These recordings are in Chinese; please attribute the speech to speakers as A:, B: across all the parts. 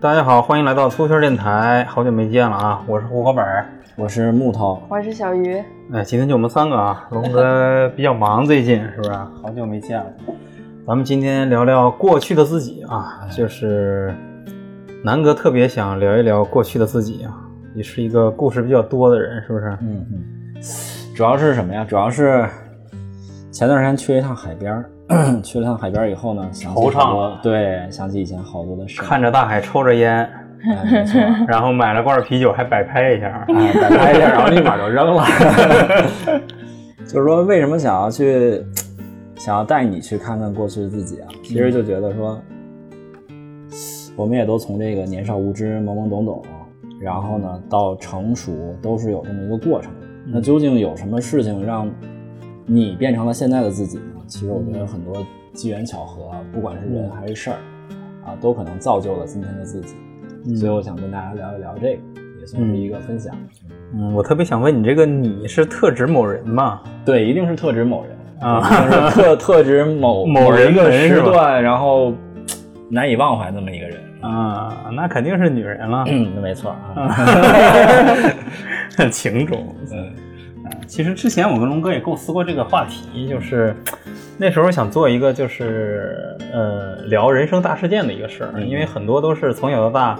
A: 大家好，欢迎来到粗圈电台，好久没见了啊！我是户口本儿，
B: 我是木头，
C: 我是小鱼。
A: 哎，今天就我们三个啊，龙哥比较忙，最近是不是？好久没见了。咱们今天聊聊过去的自己啊，就是南哥特别想聊一聊过去的自己啊，也是一个故事比较多的人，是不是？
B: 嗯嗯。主要是什么呀？主要是前段时间去了一趟海边儿。去了趟海边以后呢，想起好多，对，想起以前好多的事。
A: 看着大海，抽着烟，
B: 没错。
A: 然后买了罐啤酒，还摆拍一下，
B: 摆拍一下，然后立马就扔了。就是说，为什么想要去，想要带你去看看过去的自己啊？其实就觉得说，我们也都从这个年少无知、懵懵懂懂，然后呢，到成熟，都是有这么一个过程。那究竟有什么事情让你变成了现在的自己呢？其实我觉得很多机缘巧合，不管是人还是事儿，啊，都可能造就了今天的自己。所以我想跟大家聊一聊这个，也算是一个分享。
A: 嗯，我特别想问你，这个你是特指某人吗？
B: 对，一定是特指某人啊，特 特指某
A: 某
B: 一个时段，然后难以忘怀那么一个人
A: 啊，那肯定是女人了。
B: 嗯，没错啊，
A: 情种。嗯，其实之前我跟龙哥也构思过这个话题，就是。那时候想做一个就是呃聊人生大事件的一个事儿，因为很多都是从小到大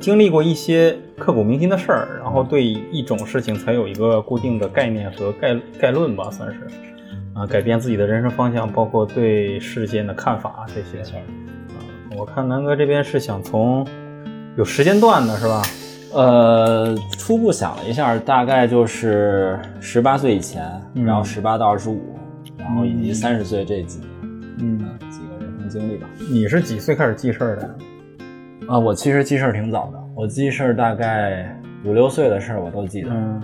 A: 经历过一些刻骨铭心的事儿，然后对一种事情才有一个固定的概念和概概论吧，算是啊改变自己的人生方向，包括对事件的看法这些。啊，我看南哥这边是想从有时间段的是吧？
B: 呃，初步想了一下，大概就是十八岁以前，然后十八到二十五。然后以及三十岁这几年，嗯，几个人生经历吧。
A: 你是几岁开始记事儿的？
B: 啊，我其实记事儿挺早的，我记事儿大概五六岁的事儿我都记得。
A: 嗯，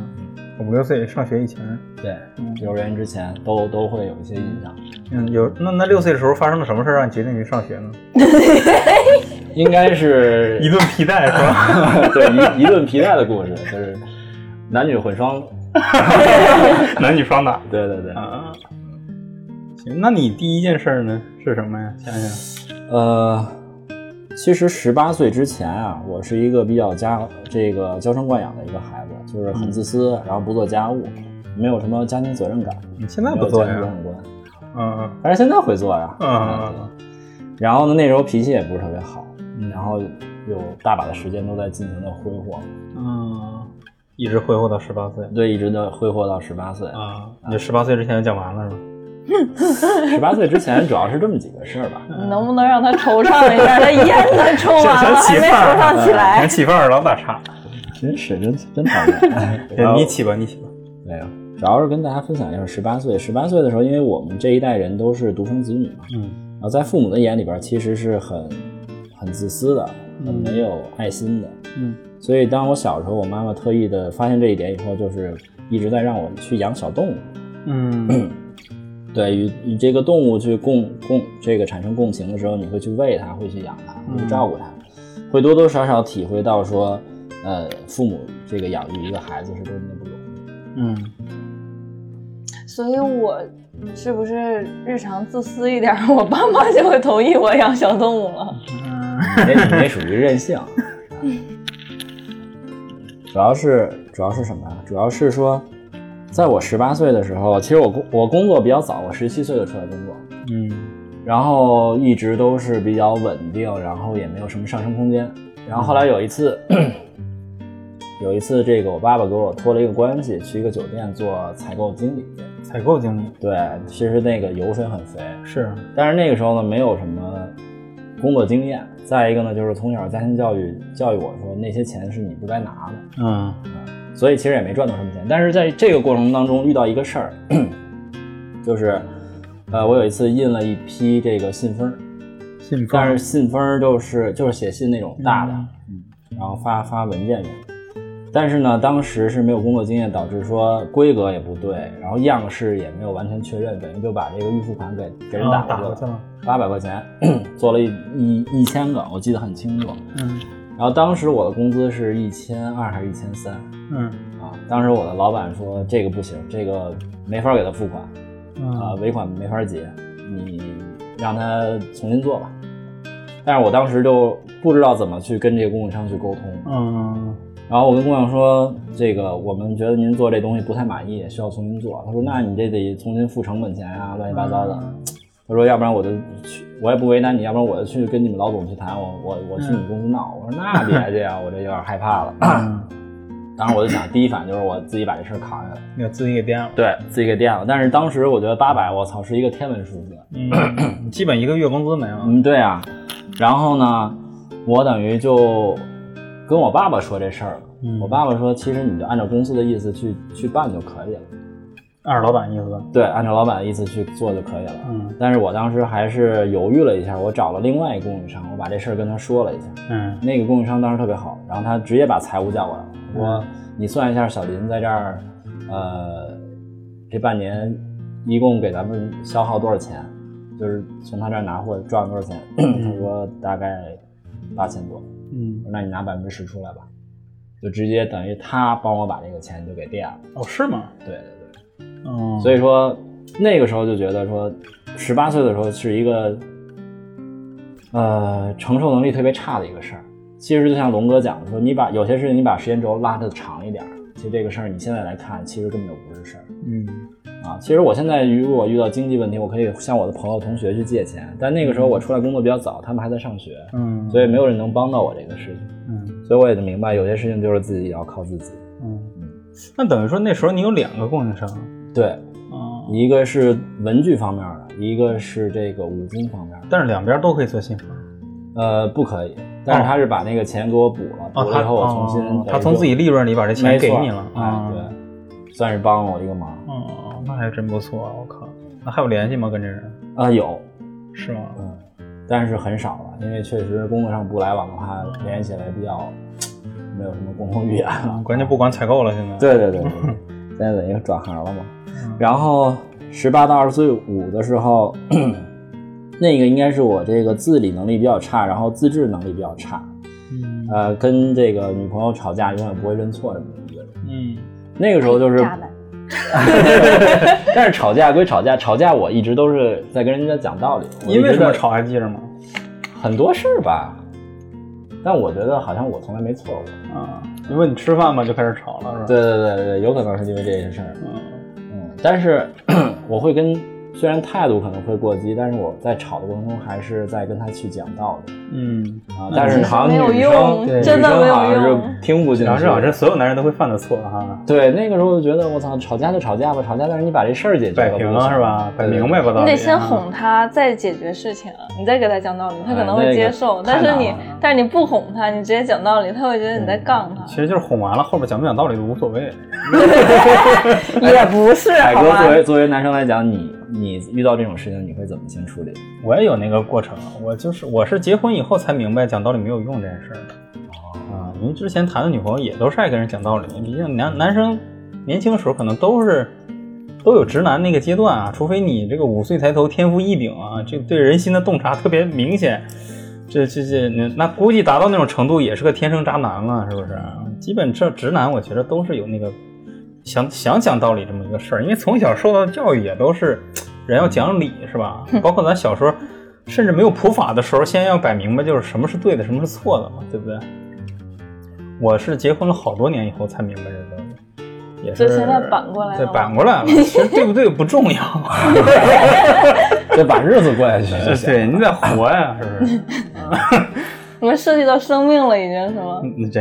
A: 五六岁上学以前，
B: 对，幼儿园之前都都会有一些印象。
A: 嗯，有那那六岁的时候发生了什么事儿让你决定去上学呢？
B: 应该是
A: 一顿皮带是
B: 吧？对，一一顿皮带的故事，就是男女混双，
A: 男女双打。
B: 对对对。
A: 行那你第一件事呢是什么呀？想想，
B: 呃，其实十八岁之前啊，我是一个比较家这个娇生惯养的一个孩子，就是很自私，然后不做家务，没有什么家庭责任感。
A: 你现在不做
B: 呀？
A: 嗯，
B: 但是现在会做呀。
A: 嗯。
B: 然后呢，那时候脾气也不是特别好，然后有大把的时间都在尽情的挥霍。
A: 嗯，一直挥霍到十八岁。
B: 对，一直都挥霍到十八岁。
A: 啊，你十八岁之前就讲完了是吗？
B: 十八岁之前主要是这么几个事儿吧，
C: 能不能让他惆怅一下？他烟都抽完了，还没惆怅起来。
A: 想起范儿老打岔，
B: 真是真真讨厌。
A: 你起吧，你起吧。
B: 没有，主要是跟大家分享一下十八岁。十八岁的时候，因为我们这一代人都是独生子女嘛，嗯，然后在父母的眼里边，其实是很很自私的，很没有爱心的，嗯。所以当我小时候，我妈妈特意的发现这一点以后，就是一直在让我去养小动物，嗯。对，与与这个动物去共共这个产生共情的时候，你会去喂它，会去养它，会去照顾它，会多多少少体会到说，呃，父母这个养育一个孩子是多么的不容易。
A: 嗯，
C: 所以我是不是日常自私一点，我爸妈就会同意我养小动物了？
B: 嗯，那那属于任性。主要是主要是什么呀？主要是说。在我十八岁的时候，其实我工我工作比较早，我十七岁就出来工作，嗯，然后一直都是比较稳定，然后也没有什么上升空间。然后后来有一次，有一次这个我爸爸给我托了一个关系，去一个酒店做采购经理。
A: 采购经理，
B: 对，其实那个油水很肥，
A: 是。
B: 但是那个时候呢，没有什么工作经验。再一个呢，就是从小家庭教育教育我说，那些钱是你不该拿的，嗯。所以其实也没赚到什么钱，但是在这个过程当中遇到一个事儿，就是，呃，我有一次印了一批这个信封，
A: 信封，
B: 但是信封就是就是写信那种大的，嗯，然后发发文件用。但是呢，当时是没有工作经验，导致说规格也不对，然后样式也没有完全确认，等于就把这个预付款给给人打过去
A: 了，
B: 八百块钱，做了一一一千个，我记得很清楚，嗯。然后当时我的工资是一千二还是一千三？嗯啊，当时我的老板说这个不行，这个没法给他付款，啊，尾款没法结，你让他重新做吧。但是我当时就不知道怎么去跟这个供应商去沟通。
A: 嗯
B: 然后我跟供应商说，这个我们觉得您做这东西不太满意，需要重新做。他说，那你这得重新付成本钱呀、乱七八糟的。他说，要不然我就去，我也不为难你，要不然我就去跟你们老总去谈，我我我去你们公司闹。我说那别这样，我这有点害怕了。
A: 嗯，
B: 当时我就想，第一反应就是我自己把这事儿扛下来，
A: 要自己给垫了。
B: 对自己给垫了。但是当时我觉得八百，我操，是一个天文数字。
A: 嗯，基本一个月工资没了。
B: 嗯，对啊。然后呢，我等于就跟我爸爸说这事儿了。
A: 嗯
B: 我爸爸说，其实你就按照公司的意思去去办就可以了。
A: 按照老板意思。
B: 对，按照老板的意思去做就可以了。
A: 嗯
B: 但是我当时还是犹豫了一下，我找了另外一个供应商，我把这事儿跟他说了一下。
A: 嗯
B: 那个供应商当时特别好，然后他直接把财务叫过来了，说你算一下小林在这儿，呃，这半年一共给咱们消耗多少钱，就是从他这儿拿货赚了多少钱？他说大概八千多，
A: 嗯
B: 那你拿百分之十出来吧，就直接等于他帮我把这个钱就给垫了。
A: 哦，是吗？
B: 对对对。
A: 嗯，
B: 所以说那个时候就觉得说，十八岁的时候是一个呃承受能力特别差的一个事儿。其实就像龙哥讲的说，你把有些事情你把时间轴拉的长一点，其实这个事儿你现在来看，其实根本就不是事儿
A: 嗯
B: 啊。其实我现在如果遇到经济问题，我可以向我的朋友、同学去借钱，但那个时候我出来工作比较早，他们还在上学，
A: 嗯，
B: 所以没有人能帮到我这个事情。
A: 嗯
B: 所以我也就明白，有些事情就是自己要靠自己。
A: 嗯，那等于说那时候你有两个供应商。
B: 对，
A: 啊，
B: 一个是文具方面的，一个是这个五金方面的。
A: 但是两边都可以做信封。
B: 呃，不可以，但是他是把那个钱给我补了，补了以后我重新
A: 他从自己利润里把这钱给你了。
B: 哎，
A: 啊
B: 对，算是帮了我一个忙。
A: 哦，那还真不错，我靠。那还有联系吗？跟这人？
B: 啊，有，
A: 是吗？
B: 嗯，但是很少了，因为确实工作上不来往的话，联系起来比较没有什么共同语言了
A: 啊，。关键不管采购了，现在。
B: 对对对对，现在等于转行了嘛。
A: 嗯
B: 然后十八到二十岁五的时候，那个应该是我这个自理能力比较差，然后自制能力比较差，
A: 嗯
B: 呃，跟这个女朋友吵架永远不会认错这么一个人。
A: 嗯
B: 那个时候就是。但是吵架归吵架，吵架我一直都是在跟人家讲道理。我
A: 因为什么吵还记着吗？
B: 很多事儿吧，但我觉得好像我从来没错过。
A: 啊，因为你吃饭嘛就开始吵了，是吧？。
B: 对对对对，有可能是因为这些事儿。
A: 嗯
B: 嗯，但是 我会跟，虽然态度可能会过激，但是我在吵的过程中还是在跟他去讲道理
A: 嗯，
B: 啊。但是好像
C: 没有
B: 女
C: 用
B: 生，
A: 真
C: 的没有用
B: 是听不进去。
A: 然后这好像所有男人都会犯的错哈，
B: 对，那个时候就觉得我操，吵架就吵架吧，吵架，但是你把这事儿解决
A: 摆平
B: 了
A: 是吧？摆明白吧，
C: 你得先
A: 啊
C: 哄他，再解决事情，你再给他讲道理，他可能会
B: 哎那个
C: 接受。但是你，但是你不哄他，你直接讲道理，他会觉得你在杠他。
A: 其实就是哄完了，后面讲不讲道理都无所谓。
C: 也不是，
B: 海哥作为作为男生来讲，你你遇到这种事情，你会怎么先处理？
A: 我也有那个过程，我就是我是结婚以后才明白讲道理没有用这件事儿的。啊，因为之前谈的女朋友也都是爱跟人讲道理，毕竟男男生年轻的时候可能都是都有直男那个阶段啊，除非你这个五岁抬头天赋异禀啊，这对人心的洞察特别明显，这这这那那估计达到那种程度也是个天生渣男了，是不是？基本这直男我觉得都是有那个想想讲道理这么一个事儿，因为从小受到的教育也都是人要讲理，是吧？包括咱小时候，甚至没有普法的时候，先要摆明白就是什么是对的，什么是错的嘛，对不对？我是结婚了好多年以后才明白这个，也是
C: 就现在反过来了
A: 对，
C: 吗
A: 反过来了。其实对不对不重要，
B: 得把日子过下去。
A: 对你得活呀，是不是？
C: 你们涉及到生命了，已经是吗？
A: 嗯，这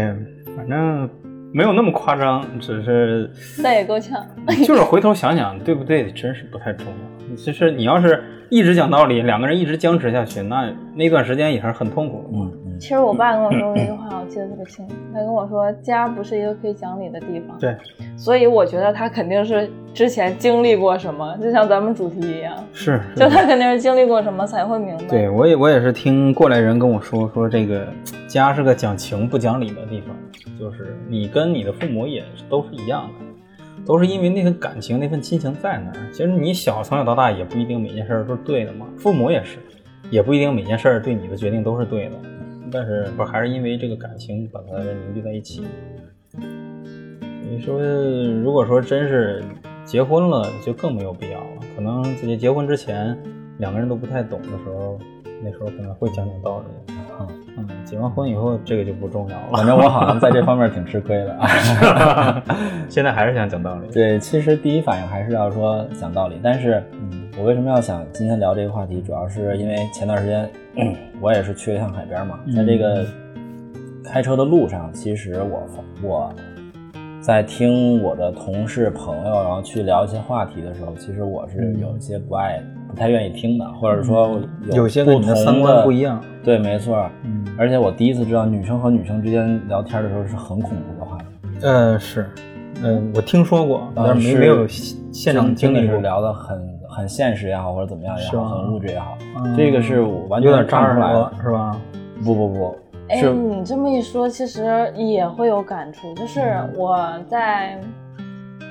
A: 反正没有那么夸张，只是
C: 那也够呛。
A: 就是回头想想，对不对，真是不太重要。其实你要是一直讲道理，两个人一直僵持下去，那那段时间也是很痛苦的嘛。
B: 嗯嗯，
C: 其实我爸跟我说过一句话，我记得特别清楚。他跟我说，家不是一个可以讲理的地方。
A: 对，
C: 所以我觉得他肯定是之前经历过什么，就像咱们主题一样，
A: 是，
C: 就他肯定是经历过什么才会明白。
A: 对我也我也是听过来人跟我说，说这个家是个讲情不讲理的地方，就是你跟你的父母也都是一样的，都是因为那份感情、那份亲情在那儿。其实你小从小到大也不一定每件事都是对的嘛，父母也是，也不一定每件事对你的决定都是对的，但是不还是因为这个感情把它凝聚在一起。你说，如果说真是结婚了，就更没有必要了。可能自己结婚之前，两个人都不太懂的时候，那时候可能会讲讲道理。
B: 嗯
A: 嗯，结完婚以后这个就不重要了。
B: 反正我好像在这方面挺吃亏的啊。
A: 现在还是想讲道理。
B: 对，其实第一反应还是要说讲道理，但是，嗯，我为什么要想今天聊这个话题，主要是因为前段时间我也是去了一趟海边嘛，在这个开车的路上，其实我我在听我的同事朋友，然后去聊一些话题的时候，其实我是有一些不爱、不太愿意听的，或者说
A: 有些跟你的三观不一样。
B: 对，没错。
A: 嗯，
B: 而且我第一次知道女生和女生之间聊天的时候是很恐怖的话题。
A: 呃，是，嗯，我听说过，但是没没有现场经历过。
B: 聊的很很现实也好，或者怎么样也好，很物质也好，
A: 嗯
B: 这个是我完全
A: 有点扎
B: 出来了，
A: 是吧？
B: 不不不，
C: 哎，你这么一说，其实也会有感触。就是我在，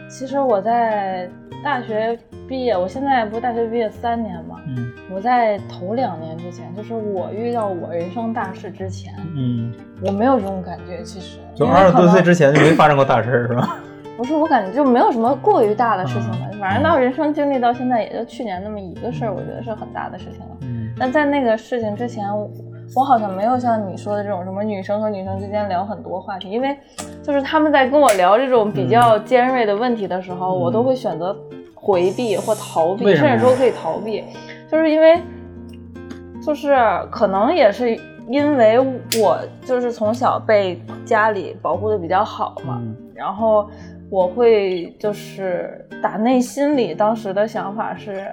C: 其实我在大学毕业，我现在不是大学毕业三年嘛，
A: 嗯
C: 我在头两年之前，就是我遇到我人生大事之前，
A: 嗯，
C: 我没有这种感觉。其实
A: 就二十多岁之前就没发生过大事儿，是吧？
C: 不是，我感觉就没有什么过于大的事情了。
A: 嗯
C: 反正到人生经历到现在，也就去年那么一个事儿，我觉得是很大的事情了。
A: 嗯
C: 但在那个事情之前，我我好像没有像你说的这种什么女生和女生之间聊很多话题，因为就是他们在跟我聊这种比较尖锐的问题的时候，我都会选择回避或逃避，甚至说可以逃避，就是因为就是可能也是因为我就是从小被家里保护的比较好嘛，
A: 嗯。
C: 然后我会就是打内心里当时的想法是，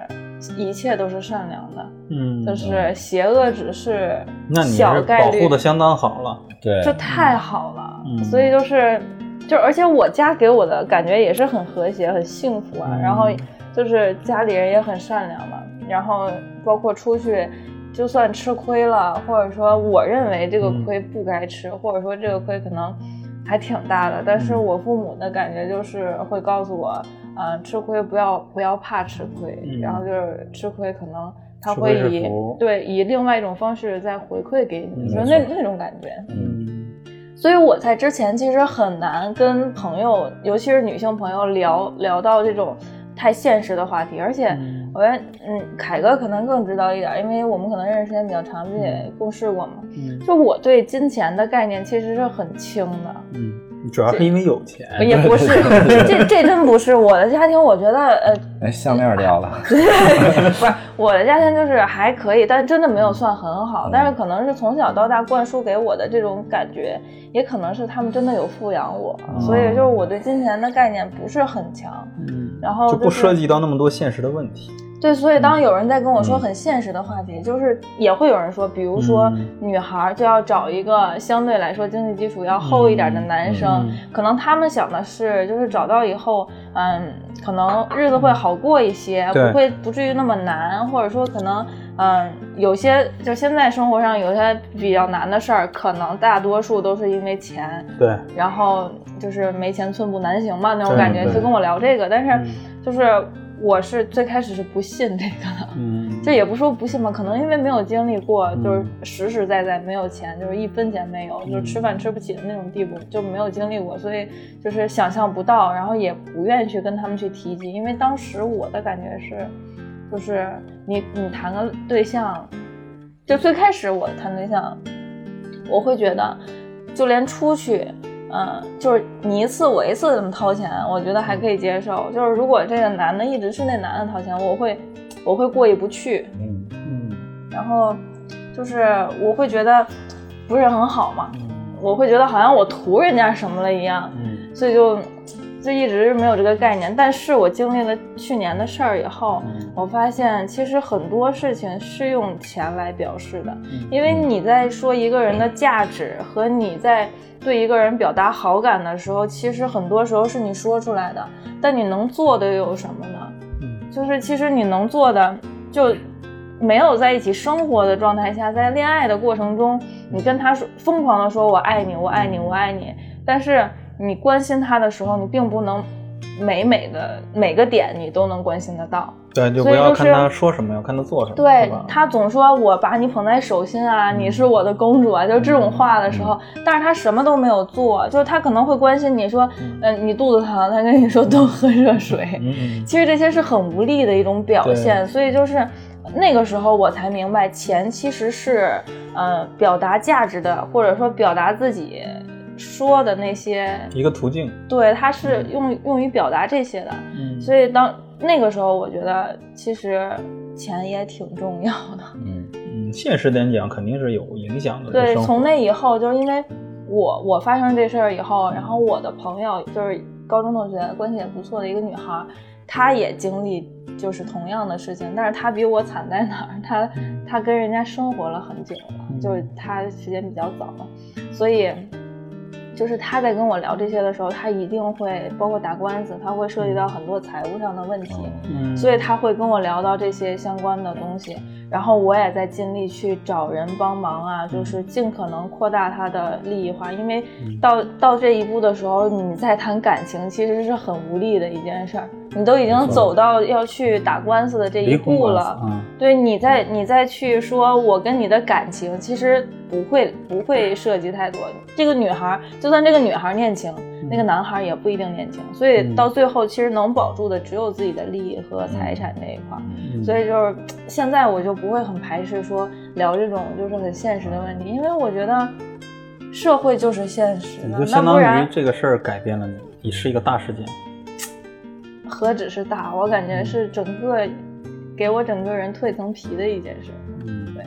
C: 一切都是善良的，
A: 嗯，
C: 就是邪恶只是小概率，
A: 保护的相当好了。
B: 对，
C: 这太好了，
A: 嗯。
C: 所以就是就而且我家给我的感觉也是很和谐、很幸福啊，
A: 嗯
C: 然后就是家里人也很善良嘛，然后包括出去。就算吃亏了，或者说我认为这个
A: 嗯
C: 亏不该吃，或者说这个亏可能还挺大的，但
A: 嗯
C: 是我父母的感觉就是会告诉我，嗯、吃亏不要不要怕吃亏，
A: 嗯
C: 然后就是吃亏可能他会以对以另外一种方式再回馈给你，
A: 嗯
C: 就那那种感觉。
B: 嗯
C: 所以我在之前其实很难跟朋友，尤其是女性朋友聊聊到这种太现实的话题，而且
A: 嗯
C: 我觉得，嗯，凯哥可能更知道一点，因为我们可能认识时间比较长，并且共事过嘛。
A: 嗯
C: 就我对金钱的概念其实是很轻的，
A: 嗯，主要是因为有钱。
C: 也不是，这这真不是我的家庭，我觉得呃，
B: 哎，项链掉了，
C: 不是我的家庭就是还可以，但真的没有算很好。但是可能是从小到大灌输给我的这种感觉，也可能是他们真的有富养我，所以就是我对金钱的概念不是很强。
A: 嗯，
C: 然后
A: 就不涉及到那么多现实的问题。
C: 对，所以当有人在跟我说
B: 嗯。
C: 很现实的话题，就是也会有人说，比如说
A: 嗯。
C: 女孩就要找一个相对来说经济基础要厚一点的男生，
A: 嗯。
C: 可能他们想的是，就是找到以后，嗯，可能日子会好过一些，
A: 对。
C: 不会不至于那么难，或者说可能，嗯，有些就现在生活上有些比较难的事儿，可能大多数都是因为钱，
A: 对，
C: 然后就是没钱寸步难行嘛那种感觉，就跟我聊这个，但是
A: 嗯。
C: 就是我是最开始是不信这个的。
A: 嗯，
C: 这也不说不信吧，可能因为没有经历过，
A: 嗯
C: 就是实实在在没有钱，就是一分钱没有，就是吃饭吃不起的那种地步，就没有经历过，所以就是想象不到，然后也不愿意去跟他们去提及，因为当时我的感觉是，就是你你谈个对象，就最开始我谈对象，我会觉得，就连出去。嗯，就是你一次我一次这么掏钱，我觉得还可以接受。就是如果这个男的一直是那男的掏钱，我会我会过意不去。
B: 嗯
A: 嗯
C: 然后就是我会觉得不是很好嘛，
A: 嗯
C: 我会觉得好像我图人家什么了一样，
A: 嗯
C: 所以就就一直没有这个概念。但是我经历了去年的事儿以后，
A: 嗯
C: 我发现其实很多事情是用钱来表示的，
A: 嗯
C: 因为你在说一个人的价值和你在对一个人表达好感的时候，其实很多时候是你说出来的，但你能做的又有什么呢？
A: 嗯
C: 就是其实你能做的，就没有在一起生活的状态下，在恋爱的过程中，你跟他说疯狂的说我爱你，我爱你，我爱你，但是你关心他的时候，你并不能每每的每个点你都能关心得到。
A: 对，就不要看他说什么，要看他做什么。
C: 对他总说我把你捧在手心啊，你是我的公主啊，就是这种话的时候，但是他什么都没有做，就是他可能会关心你说，嗯、你肚子疼，他跟你说多喝热水，
A: 嗯嗯
C: 其实这些是很无力的一种表现，所以就是那个时候我才明白，钱其实是呃表达价值的，或者说表达自己说的那些
A: 一个途径。
C: 对，它是用用于表达这些的。
A: 嗯，
C: 所以当那个时候，我觉得其实钱也挺重要的。
B: 嗯
A: 嗯，现实点讲，肯定是有影响的。
C: 对，从那以后，就是因为我我发生这事儿以后，然后我的朋友就是高中同学，关系也不错的一个女孩，她也经历就是同样的事情，但是她比我惨在哪儿？她她跟人家生活了很久了，就是她时间比较早了，所以。就是他在跟我聊这些的时候，他一定会包括打官司，他会涉及到很多财务上的问题，
A: 嗯，
C: 所以他会跟我聊到这些相关的东西，然后我也在尽力去找人帮忙啊，就是尽可能扩大他的利益化，因为到到这一步的时候，你再谈感情其实是很无力的一件事儿，你都已经走到要去打官司的这一步了，对你再你再去说我跟你的感情，其实不会不会涉及太多。这个女孩，就算这个女孩念情，那个男孩也不一定念情，所以到最后其实能保住的只有自己的利益和财产这一块所以就是现在我就不会很排斥说聊这种就是很现实的问题，因为我觉得社会就是现实的，
A: 就相当于
C: 不然
A: 这个事儿改变了你，你是一个大事件。
C: 何止是大，我感觉是整个给我整个人蜕层皮的一件事。
A: 嗯，
C: 对。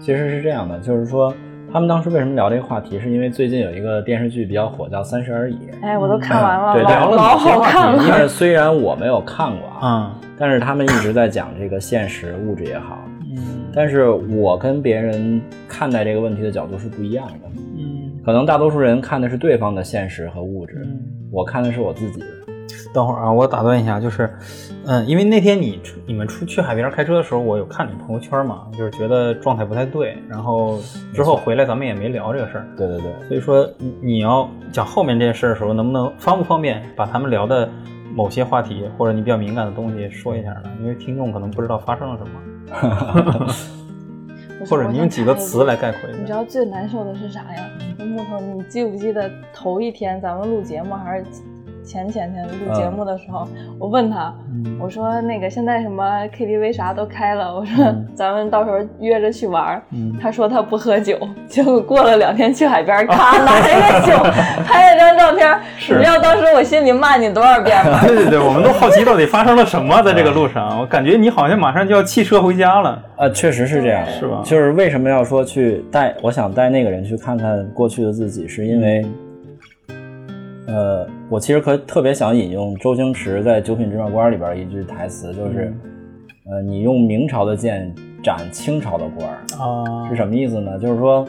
B: 其实是这样的，就是说他们当时为什么聊这个话题，是因为最近有一个电视剧比较火，叫《三十而已》。
C: 哎，我都看完了，
B: 对，聊了
C: 老好看
B: 了。但
C: 是。
B: 虽然我没有看过啊，
A: 啊，
B: 但是他们一直在讲这个现实物质也好，
A: 嗯
B: 但是我跟别人看待这个问题的角度是不一样的。
A: 嗯
B: 可能大多数人看的是对方的现实和物质，
A: 嗯。
B: 我看的是我自己的。
A: 等会儿啊，我打断一下，就是，嗯，因为那天你出你们出去海边开车的时候，我有看你朋友圈嘛，就是觉得状态不太对，然后之后回来咱们也没聊这个事儿，
B: 对对对，
A: 所以说你你要讲后面这件事的时候，能不能方不方便把他们聊的某些话题或者你比较敏感的东西说一下呢？因为听众可能不知道发生了什么，或者你用几个词来概括一下。
C: 你知道最难受的是啥呀？木头，你记不记得头一天咱们录节目还是前前天录节目的时候，我问他，
A: 嗯。
C: 我说那个现在什么 KTV 啥都开了，我说
A: 嗯。
C: 咱们到时候约着去玩他说他不喝酒，结果过了两天去海边，咔 拿一个酒 拍了张照片。
A: 是。
C: 你知道当时我心里骂你多少遍吗？
A: 对对对，我们都好奇到底发生了什么在这个路上。我感觉你好像马上就要弃车回家了。
B: 呃，确实是这样，
A: 是吧？
B: 就是为什么要说去带，我想带那个人去看看过去的自己，是因为，呃，我其实可特别想引用周星驰在《九品芝麻官》里边一句台词，就是，呃，你用明朝的剑斩清朝的官儿，
A: 啊
B: 是什么意思呢？就是说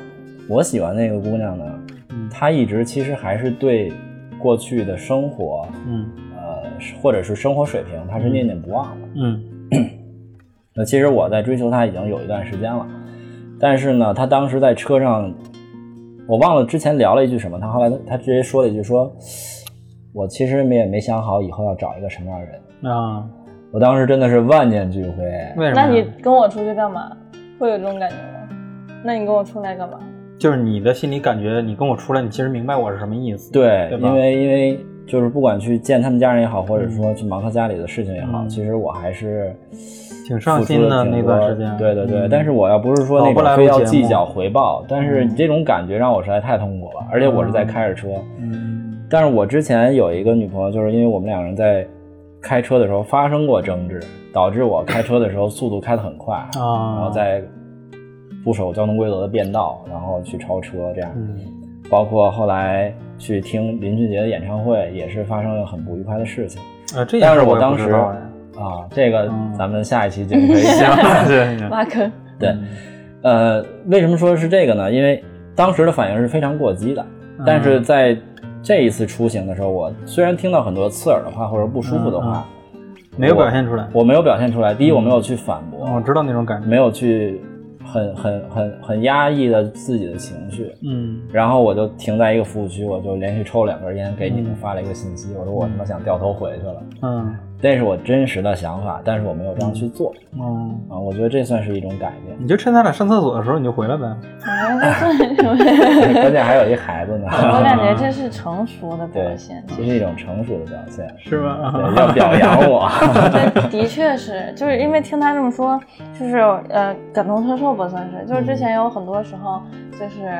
B: 我喜欢那个姑娘呢，
A: 嗯
B: 她一直其实还是对过去的生活，
A: 嗯
B: 呃，或者是生活水平，她是念念不忘的。
A: 嗯
B: 那其实我在追求她已经有一段时间了，但是呢，她当时在车上，我忘了之前聊了一句什么，他后来他直接说了一句说，我其实也没想好以后要找一个什么样的人。
A: 啊，
B: 我当时真的是万念俱灰。
A: 为什么？
C: 那你跟我出去干嘛？会有这种感觉吗？那你跟我出来干嘛？
A: 就是你的心里感觉，你跟我出来，你其实明白我是什么意思。
B: 对，
A: 对
B: 因为因为就是不管去见他们家人也好，或者说去忙他家里的事情也好，
A: 嗯。
B: 其实我还是
A: 挺上心的那段时间。
B: 对对对，
A: 嗯。
B: 但是我要不是说那
A: 老不来
B: 种非要计较回报，但是
A: 你
B: 这种感觉让我实在太痛苦了，而且我是在开着车。
A: 嗯。
B: 但是我之前有一个女朋友，就是因为我们两个人在开车的时候发生过争执，导致我开车的时候速度开得很快，
A: 啊，
B: 然后在不守交通规则的变道，然后去超车这样。
A: 嗯。
B: 包括后来去听林俊杰的演唱会，也是发生了很不愉快的事情
A: 啊，这件
B: 但是我当时啊。这个
A: 嗯
B: 咱们下一期节目可以
A: 行
B: 讲。
C: 挖坑。
B: 对，呃，为什么说是这个呢？因为当时的反应是非常过激的，
A: 嗯
B: 但是在这一次出行的时候，我虽然听到很多刺耳的话或者不舒服的话，
A: 没有表现出来。
B: 我没有表现出来。第一，我没有去反驳，
A: 我知道那种感觉。
B: 没有去很很很很压抑的自己的情绪。
A: 嗯
B: 然后我就停在一个服务区，我就连续抽了两根烟，给你们
A: 嗯
B: 发了一个信息，我说我他妈想掉头回去了。
A: 嗯
B: 那是我真实的想法，但是我没有这样去做
A: 嗯，
B: 啊。我觉得这算是一种改变。
A: 你就趁他俩上厕所的时候你就回来呗。
B: 关键还有一孩子呢，
C: 我感觉这 是成熟的表
B: 对，
C: 现。
B: 这是一种成熟的表现，
A: 是吗？
B: 对，要表扬我。
C: 对，的确是，就是因为听他这么说，就是呃感同身受吧，算是。就是之前有很多时候，就是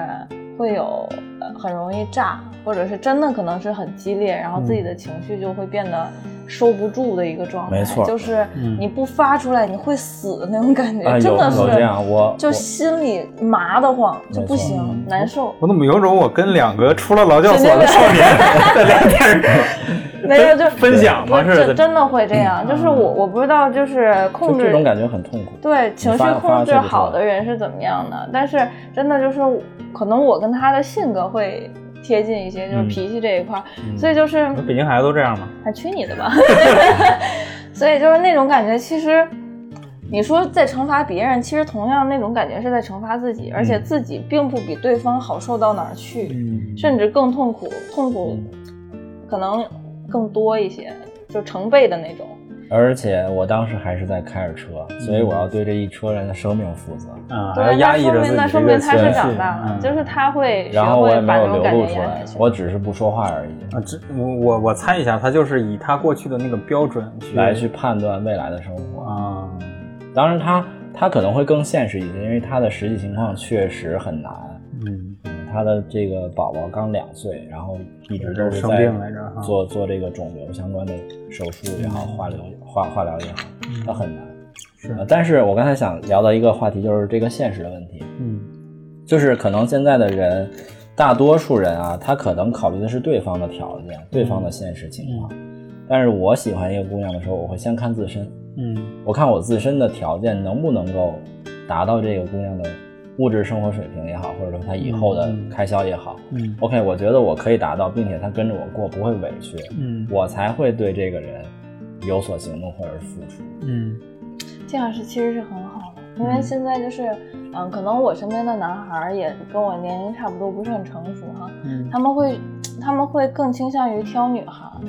C: 会有呃很容易炸，或者是真的可能是很激烈，然后自己的情绪就会变得收不住的一个状态。
B: 没错
C: 就是
A: 嗯
C: 你不发出来，你会死的那种感觉，真的是
B: 有这样，我
C: 就心里麻得慌，就不行，难受。
A: 我怎么有种我跟两个出了劳教所的少年 在聊天儿？
C: 没有就
A: 分享吗
C: 不
A: 是
C: 真真的会这样，就是我我不知道，就是控制
B: 这种感觉很痛苦。
C: 对情绪控制好的人是怎么样的？但是真的就是可能我跟他的性格会贴近一些，就是
A: 嗯
C: 脾气这一块儿，所以就是
A: 北京孩子都这样吗？
C: 还去你的吧！所以就是那种感觉，其实你说在惩罚别人，其实同样那种感觉是在惩罚自己，而且自己并不比对方好受到哪儿去，
A: 嗯
C: 甚至更痛苦，痛苦可能更多一些，就成倍的那种。
B: 而且我当时还是在开着车，所以我要对这一车人的生命负责。
A: 啊，还
C: 对，
A: 要压抑着自己
C: 那说明他是
A: 这个情绪
C: 长大了，
A: 嗯
C: 就是他会学
B: 然后我也没有流露出来。我只是不说话而已，
A: 啊，这我我我猜一下，他就是以他过去的那个标准去
B: 来去判断未来的生活。
A: 啊，
B: 当然他，他可能会更现实一些，因为他的实际情况确实很难。他的这个宝宝刚两岁，然后一直都是在做做这个肿瘤相关的手术也好，化疗化化疗也好，他很难。
A: 是。
B: 呃但是我刚才想聊到一个话题就是这个现实的问题，
A: 嗯。
B: 就是可能现在的人，大多数人啊，他可能考虑的是对方的条件、对方的现实情况。但是我喜欢一个姑娘的时候，我会先看自身，
A: 嗯。
B: 我看我自身的条件能不能够达到这个姑娘的物质生活水平也好，或者说他以后的
A: 嗯嗯
B: 开销也好。
A: 嗯
B: OK，我觉得我可以达到，并且他跟着我过不会委屈，
A: 嗯
B: 我才会对这个人有所行动或者是付出。
A: 嗯
C: 这样是其实是很好的，因为现在就是，嗯，可能我身边的男孩儿也跟我年龄差不多，不是很成熟哈，
A: 嗯，
C: 他们会他们会更倾向于挑女孩儿，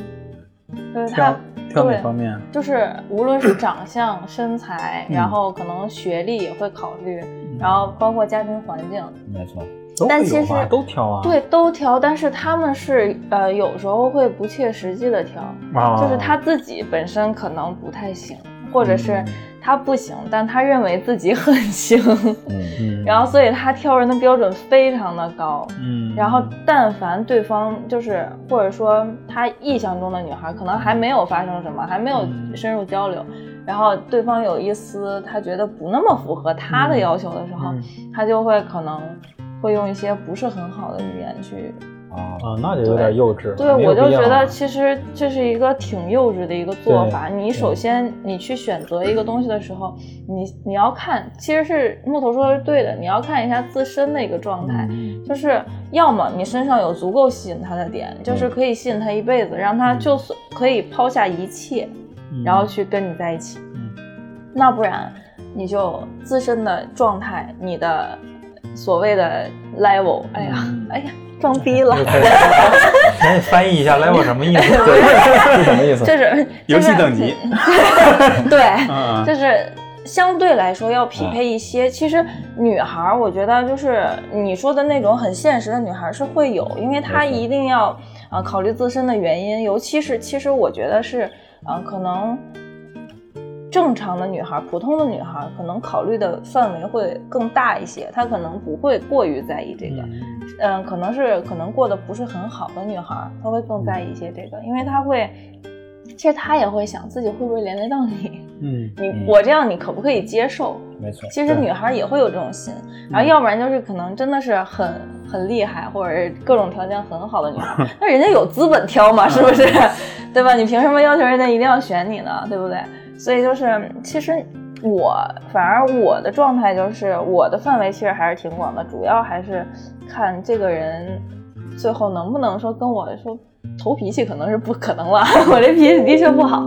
C: 就是他
A: 挑挑哪方面？
C: 就是无论是长相、身材，
A: 嗯
C: 然后可能学历也会考虑，然后包括家庭环境，
B: 没错，
C: 但其实
A: 都挑啊，
C: 对，都挑，但是他们是呃有时候会不切实际的挑，
A: 啊，
C: 就是他自己本身可能不太行，或者是
A: 嗯。
C: 他不行，但他认为自己 很行，
B: 嗯，
A: 嗯，
C: 然后所以他挑人的标准非常的高。
A: 嗯，
C: 然后，但凡对方就是，或者说他意象中的女孩，可能还没有发生什么，还没有
A: 嗯。
C: 深入交流，然后对方有一丝他觉得不那么符合他的要求的时候，
A: 嗯
C: 他就会可能会用一些不是很好的语言去
B: 啊，
A: 啊，那就有点幼稚了。
C: 对，我就觉得其实这是一个挺幼稚的一个做法。你首先你去选择一个东西的时候，你你要看，其实是木头说的是对的，你要看一下自身的一个状态，
A: 嗯
C: 就是要么你身上有足够吸引他的点，就是可以吸引他一辈子，让他就算可以抛下一切，
A: 嗯
C: 然后去跟你在一起。
A: 嗯
C: 那不然你就自身的状态，你的所谓的 level，哎呀，
A: 嗯
C: 哎呀，装逼了。
A: 来翻译一下 level 什么意思？
B: 是什么意思？
C: 就是
A: 游戏等级，
C: 对，
A: 嗯
C: 就是相对来说要匹配一些。其实女孩儿，我觉得就是你说的那种很现实的女孩儿是会有，因为她一定要啊、呃考虑自身的原因，尤其是其实我觉得是啊、呃可能。正常的女孩儿，普通的女孩儿，可能考虑的范围会更大一些，她可能不会过于在意这个，嗯，可能是可能过得不是很好的女孩儿，她会更在意一些这个，因为她会，其实她也会想自己会不会连累到你，
A: 嗯
C: 你、
B: 嗯
C: 我这样你可不可以接受？
B: 没错，
C: 其实女孩儿也会有这种心，然后要不然就是可能真的是很很厉害，或者是各种条件很好的女孩儿，那人家有资本挑嘛，是不是？对吧？你凭什么要求人家一定要选你呢？对不对？所以就是，其实我反而我的状态就是，我的范围其实还是挺广的，主要还是看这个人最后能不能说跟我说投脾气，可能是不可能了，我这脾气的确不好，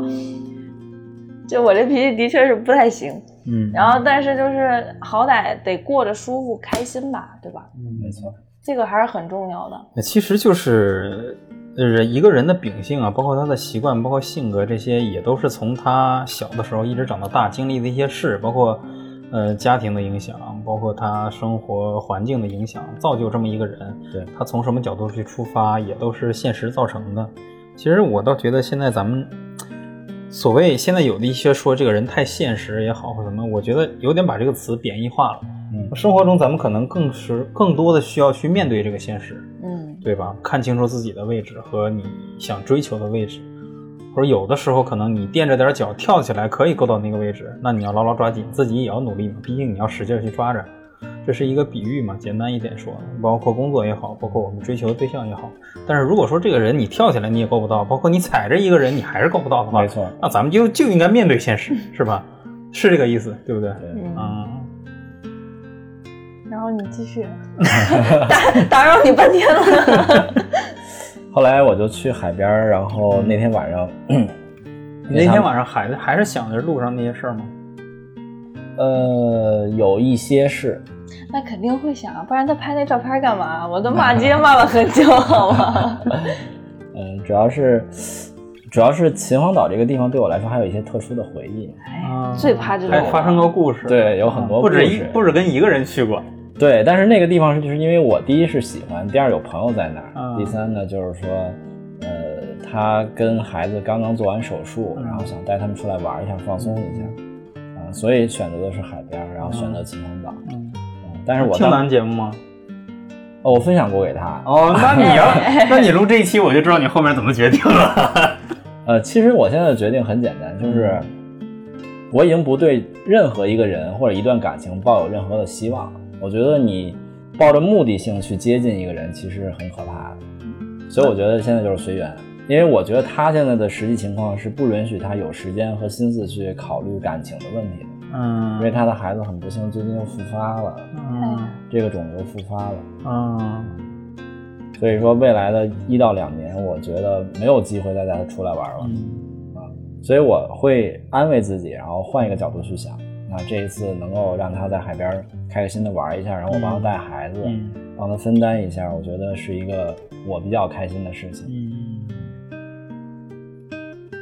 C: 就我这脾气的确是不太行。
A: 嗯，
C: 然后，但是就是好歹得过着舒服、开心吧，对吧？
B: 嗯没错，
C: 这个还是很重要的。
A: 其实就是呃，一个人的秉性啊，包括他的习惯，包括性格，这些也都是从他小的时候一直长到大经历的一些事，包括呃家庭的影响，包括他生活环境的影响，造就这么一个人。
B: 对
A: 他从什么角度去出发，也都是现实造成的。其实我倒觉得现在咱们所谓现在有的一些说这个人太现实也好或什么，我觉得有点把这个词贬义化了。
B: 嗯
A: 生活中咱们可能更是更多的需要去面对这个现实。
C: 嗯
A: 对吧？看清楚自己的位置和你想追求的位置，或者有的时候可能你垫着点脚跳起来可以够到那个位置，那你要牢牢抓紧，自己也要努力嘛。毕竟你要使劲去抓着，这是一个比喻嘛，简单一点说，包括工作也好，包括我们追求的对象也好。但是如果说这个人你跳起来你也够不到，包括你踩着一个人你还是够不到的话，
B: 没错，
A: 那咱们就就应该面对现实，是吧？是这个意思，对不对？
C: 嗯，然后你继续，打打扰你半天了。
B: 后来我就去海边，然后那天晚上，
A: 那天晚上 还还是想着路上那些事儿吗？
B: 呃，有一些是，
C: 那肯定会想，啊不然他拍那照片干嘛？我都骂街骂了很久，好吗？
B: 嗯，主要是，主要是秦皇岛这个地方对我来说还有一些特殊的回忆。
A: 哎
C: 最怕这种
A: 还发生过故事，
B: 对，有很多
A: 不止一
B: 故事
A: 不止跟一个人去过，
B: 对，但是那个地方是就是因为我第一是喜欢，第二有朋友在那儿，
A: 嗯
B: 第三呢就是说，呃，他跟孩子刚刚做完手术，
A: 嗯
B: 然后想带他们出来玩一下，放松一下，啊、所以选择的是海边，然后选择秦皇岛。但是我
A: 听
B: 当
A: 咱节目吗？
B: 哦，我分享过给他。
A: 哦，那你要，那你录这一期，我就知道你后面怎么决定了。
B: 呃，其实我现在的决定很简单，就是我已经不对任何一个人或者一段感情抱有任何的希望了。我觉得你抱着目的性去接近一个人，其实很可怕的。所以我觉得现在就是随缘，因为我觉得他现在的实际情况是不允许他有时间和心思去考虑感情的问题的，
A: 嗯
B: 因为他的孩子很不幸最近又复发了，
A: 嗯
B: 这个肿瘤复发了。
A: 嗯
B: 所以说未来的一到两年，我觉得没有机会再带他出来玩了。
A: 嗯
B: 所以我会安慰自己，然后换一个角度去想。那这一次能够让他在海边开开心的玩一下，然后我帮他带孩子，
A: 嗯
B: 帮他分担一下，我觉得是一个我比较开心的事情。
A: 嗯。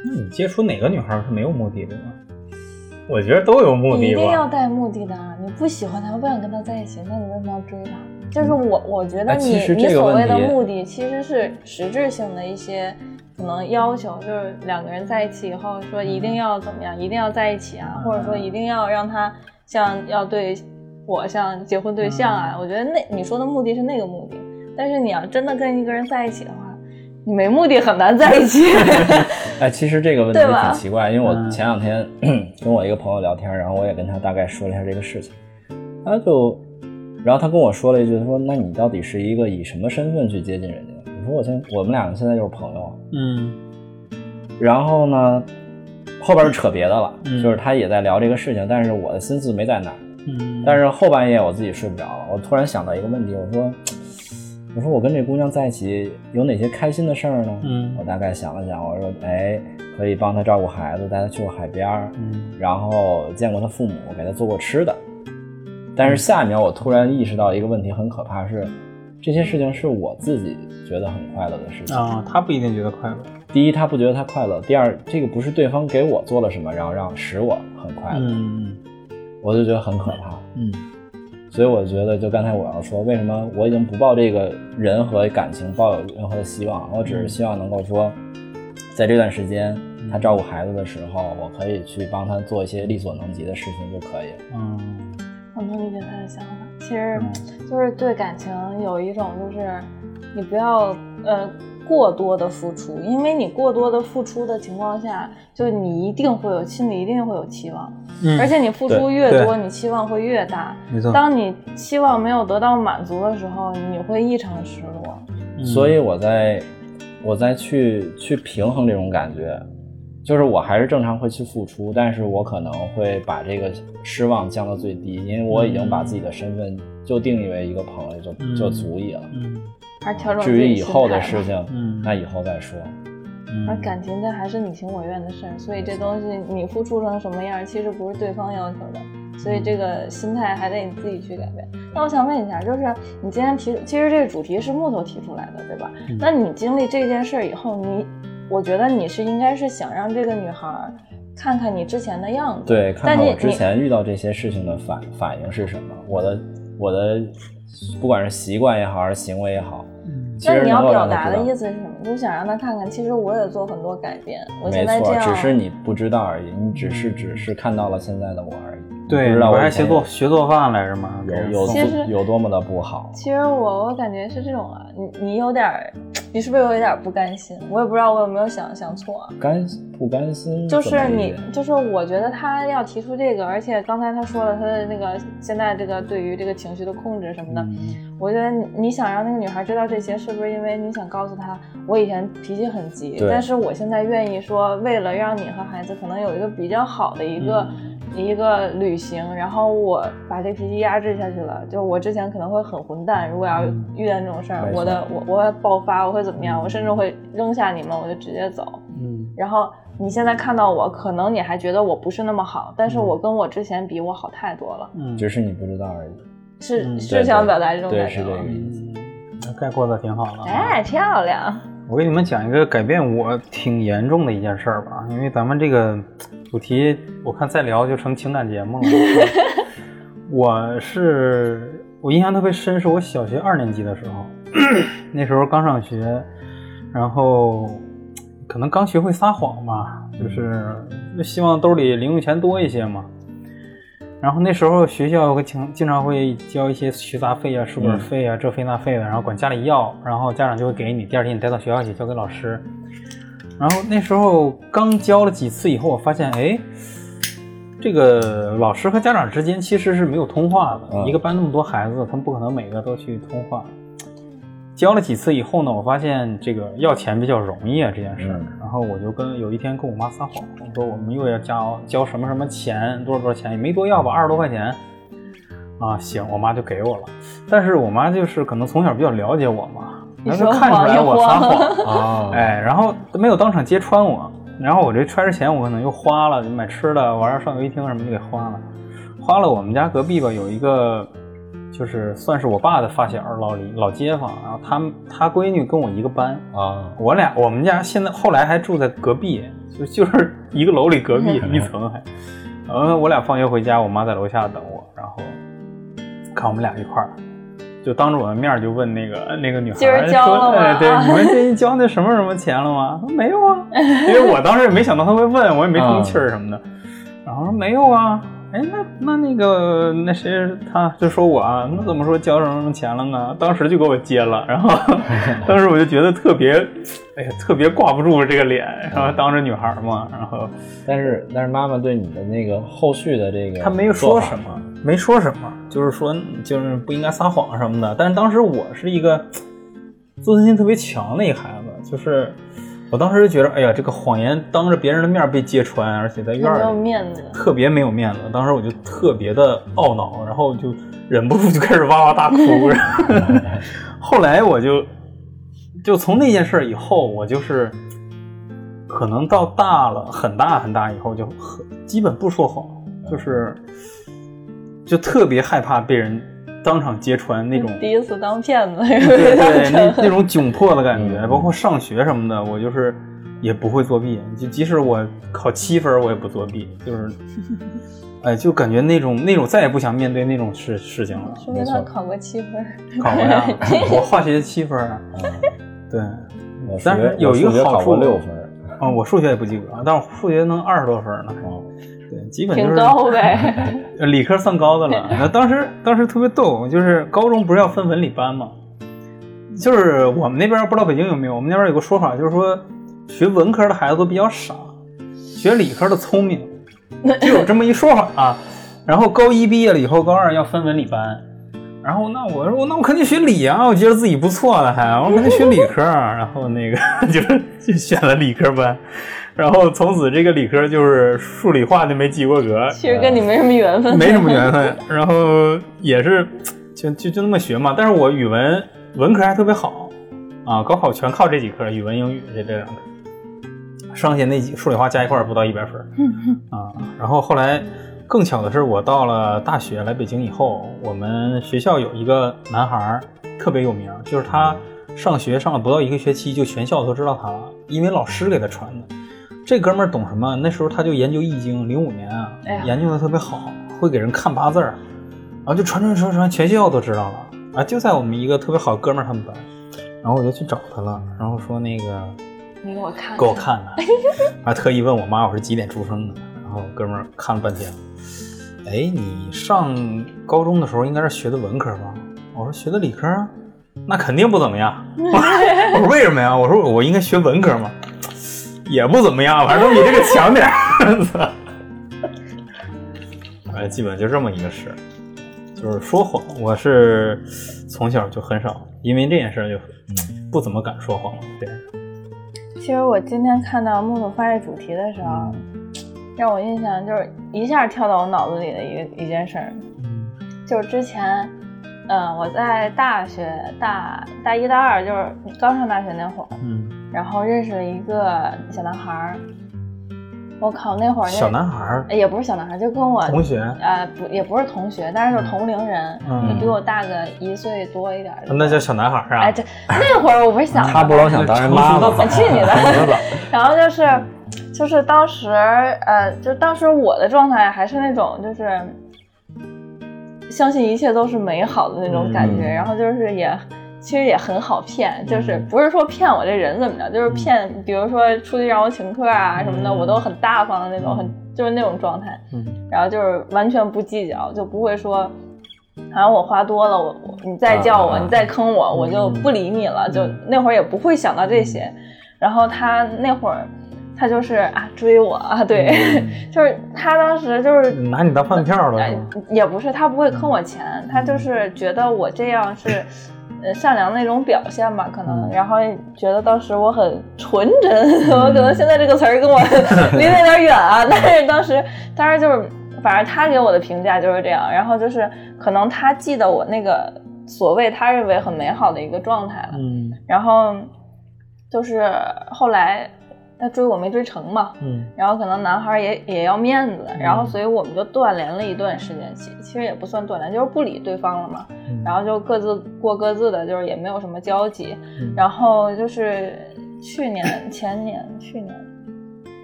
A: 那你接触哪个女孩是没有目的的呢？我觉得都有目的
C: 你一定要。带目的的。你不喜欢他，不想跟他在一起，那你为什么要追他？就是我，我觉得
B: 哎
C: 你、你所谓的目的其实是实质性的一些可能要求，就是两个人在一起以后说一定要怎么样，一定要在一起啊，或者说一定要让他像要对我像结婚对象啊。我觉得那你说的目的是那个目的，但是你要真的跟一个人在一起的话，你没目的很难在一起。
B: 哎，其实这个问题挺奇怪，因为我
A: 嗯
B: 前两天 跟我一个朋友聊天，然后我也跟他大概说了一下这个事情，他就，然后他跟我说了一句，他说：“那你到底是一个以什么身份去接近人家的？”我说：“我现我们两个现在就是朋友。”
A: 嗯
B: 然后呢，后边就扯别的了，
A: 嗯
B: 就是他也在聊这个事情，但是我的心思没在那儿。
A: 嗯，
B: 但是后半夜我自己睡不着了，我突然想到一个问题，我说，我说我跟这姑娘在一起有哪些开心的事儿呢？
A: 嗯
B: 我大概想了想，我说，哎，可以帮她照顾孩子，带她去过海边儿，
A: 嗯
B: 然后见过她父母，给她做过吃的。但是下一秒我突然意识到一个问题，很可怕是，这些事情是我自己觉得很快乐的事情。
A: 啊，他不一定觉得快乐。
B: 第一，他不觉得他快乐；第二，这个不是对方给我做了什么，然后让使我很快乐，
A: 嗯
B: 我就觉得很可怕。
A: 嗯
B: 所以我觉得，就刚才我要说，为什么我已经不抱这个人和感情抱有任何的希望，我只是希望能够说，在这段时间他照顾孩子的时候，我可以去帮他做一些力所能及的事情就可以了。
A: 嗯。
C: 我能理解他的想法，其实就是对感情有一种就是你不要呃过多的付出，因为你过多的付出的情况下，就你一定会有心里一定会有期望，
A: 嗯，
C: 而且你付出越多，你期望会越大。
A: 没错，
C: 当你期望没有得到满足的时候，你会异常失落。
A: 嗯
B: 所以我在，我在去去平衡这种感觉，就是我还是正常会去付出，但是我可能会把这个失望降到最低，因为我已经把自己的身份就定义为一个朋友就
A: 嗯
B: 就足以了。至于以后的事情，
A: 嗯
B: 那以后再说。
A: 嗯
C: 而感情这还是你情我愿的事儿，所以这东西你付出成什么样，其实不是对方要求的，所以这个心态还得你自己去改变。那我想问一下，就是你今天提，其实这个主题是木头提出来的，对吧？那你经历这件事以后，你，我觉得你是应该是想让这个女孩看看你之前的样子，
B: 对，看看我之前遇到这些事情的反反应是什么，我的我的不管是习惯也好，还是行为也好。
C: 那你要表达的意思是什么？就想让他看看，其实我也做很多改变。我现在这样，
B: 只是你不知道而已。你只是只是看到了现在的我而已。
A: 对，我还学做学做饭来着吗？
B: 有有有多么的不好？
C: 其实我我感觉是这种啊，你你有点，你是不是有一点不甘心？我也不知道我有没有想想错。
B: 甘不甘心？
C: 就是你，就是我觉得他要提出这个，而且刚才他说了他的那个现在这个对于这个情绪的控制什么的，我觉得你想让那个女孩知道这些，是不是因为你想告诉她，我以前脾气很急，但是我现在愿意说，为了让你和孩子可能有一个比较好的一个。一个旅行，然后我把这脾气压制下去了。就我之前可能会很混蛋，如果要遇见这种事儿，我的我我会爆发，我会怎么样？我甚至会扔下你们，我就直接走。嗯。然后你现在看到我，可能你还觉得我不是那么好，但是我跟我之前比，我好太多了。
B: 嗯。只是你不知道而已。
C: 是是想表达这种感
B: 觉。对，是这个意思。
A: 概括的挺好了。
C: 哎，漂亮。
A: 我给你们讲一个改变我挺严重的一件事儿吧，因为咱们这个。主题我看再聊就成情感节目了。我是我印象特别深，是我小学二年级的时候，那时候刚上学，然后可能刚学会撒谎吧，就是希望兜里零用钱多一些嘛。然后那时候学校会经经常会交一些学杂费啊、书本费啊、这费那费的，然后管家里要，然后家长就会给你，第二天你带到学校去交给老师。然后那时候刚交了几次以后，我发现，哎，这个老师和家长之间其实是没有通话的。一个班那么多孩子，他们不可能每个都去通话。教了几次以后呢，我发现这个要钱比较容易啊这件事儿。然后我就跟有一天跟我妈撒谎，我说我们又要交交什么什么钱，多少多少钱，也没多要吧，二十多块钱。啊，行，我妈就给我了。但是我妈就是可能从小比较了解我嘛。然后看出来我撒谎啊，哎，然后没有当场揭穿我，然后我这揣着钱，我可能又花了，买吃的，玩上游戏厅什么就给花了，花了。我们家隔壁吧有一个，就是算是我爸的发小，老老街坊，然后他他闺女跟我一个班啊，我俩我们家现在后来还住在隔壁，就就是一个楼里隔壁一层还，然后我俩放学回家，我妈在楼下等我，然后看我们俩一块儿。就当着我的面就问那个那个女孩说：“哎，对，你们最近交那什么什么钱了吗？”说没有啊，因为我当时也没想到他会问，我也没通气儿什么的。然后说没有啊，哎，那那那个那谁他就说我啊，那怎么说交什么什么钱了呢？当时就给我接了，然后 当时我就觉得特别，哎呀，特别挂不住这个脸，然后当着女孩嘛，然后
B: 但是但是妈妈对你的那个后续的这个，
A: 他没有说什么。没说什么，就是说，就是不应该撒谎什么的。但是当时我是一个自尊心特别强的一孩子，就是我当时就觉得，哎呀，这个谎言当着别人的面被揭穿，而且在院里，
C: 没有面子，
A: 特别没有面子。当时我就特别的懊恼，然后就忍不住就开始哇哇大哭。后来我就就从那件事以后，我就是可能到大了很大很大以后，就很基本不说谎，就是。就特别害怕被人当场揭穿那种，
C: 第一次当骗子，
A: 对对，那那种窘迫的感觉，包括上学什么的，我就是也不会作弊，就即使我考七分，我也不作弊，就是，哎，就感觉那种那种再也不想面对那种事事情了。
C: 说明他考过七分，
A: 考过呀，我化学七分啊，对，但
B: 是
A: 有一个好处，
B: 六分，
A: 啊，我数学也不及格，但是数学能二十多分呢。对，基本就是
C: 高呗，
A: 理科算高的了。那当时当时特别逗，就是高中不是要分文理班吗？就是我们那边不知道北京有没有，我们那边有个说法，就是说学文科的孩子都比较傻，学理科的聪明，就有这么一说法啊。然后高一毕业了以后，高二要分文理班，然后那我说那我肯定学理啊，我觉得自己不错了还，我肯定学理科，然后那个 就是就选了理科班。然后从此这个理科就是数理化就没及过格，
C: 其实跟你没什么缘分，
A: 没什么缘分。然后也是就就就那么学嘛。但是我语文文科还特别好啊，高考全靠这几科，语文、英语这这两科，剩下那几数理化加一块不到一百分 啊。然后后来。更巧的是，我到了大学来北京以后，我们学校有一个男孩儿特别有名，就是他上学上了不到一个学期，就全校都知道他了，因为老师给他传的。这哥们儿懂什么？那时候他就研究易经，零五年啊，
C: 哎
A: 研究的特别好，会给人看八字儿，然后就传传传传，全校都知道了啊！就在我们一个特别好的哥们儿他们班，然后我就去找他了，然后说那个
C: 你给我看，
A: 给我。看看，还特意问我妈我是几点出生的，然后哥们儿看了半天，哎，你上高中的时候应该是学的文科吧？我说学的理科啊，那肯定不怎么样。我说 为什么呀？我说我应该学文科嘛，也不怎么样，反正比这个强点儿。哎，基本就这么一个事，就是说谎，我是从小就很少，因为这件事儿就不怎么敢说谎了。对。
C: 其实我今天看到木头发这主题的时候，让我印象就是一下跳到我脑子里的一个一件事就是之前，嗯、我在大学大大一大二，就是刚上大学那会儿，
A: 嗯，
C: 然后认识了一个小男孩儿。我靠，那会儿
A: 小男孩儿
C: 也不是小男孩儿，就跟我
A: 同学，
C: 呃不也不是同学，但是就是同龄人，
A: 嗯
C: 就比我大个一岁多一点。
A: 那叫小男孩儿啊。
C: 哎，这那会儿我不是想
B: 他不老想当人妈 妈
A: 成熟的早
C: 去你的 然后就是，就是当时，呃，就当时我的状态还是那种，就是相信一切都是美好的那种感觉，
B: 嗯
C: 然后就是也。其实也很好骗，就是
A: 嗯
C: 不是说骗我这人怎么着，就是骗，比如说出去让我请客啊什么的，
A: 嗯
C: 我都很大方的那种，很就是那种状态。
A: 嗯
C: 然后就是完全不计较，就不会说，好像我花多了，我我你再叫我，你再坑我，我就不理你了。就那会儿也不会想到这些。然后他那会儿，他就是啊追我啊，对，就是他当时就是。
A: 拿你当饭票了
C: 哎？也不是，他不会坑我钱，他就是觉得我这样是，呃，善良的那种表现吧，可能，
A: 嗯
C: 然后觉得当时我很纯真，我可能现在这个词儿跟我 离得有点远啊，但是当时，当时就是，反正他给我的评价就是这样，然后就是可能他记得我那个所谓他认为很美好的一个状态了，
A: 嗯
C: 然后就是后来他追我没追成嘛，
A: 嗯
C: 然后可能男孩也也要面子，然后所以我们就断联了一段时间起，其实也不算断联，就是不理对方了嘛。
A: 嗯
C: 然后就各自过各自的，就是也没有什么交集。
A: 嗯
C: 然后就是去年、前年、去年，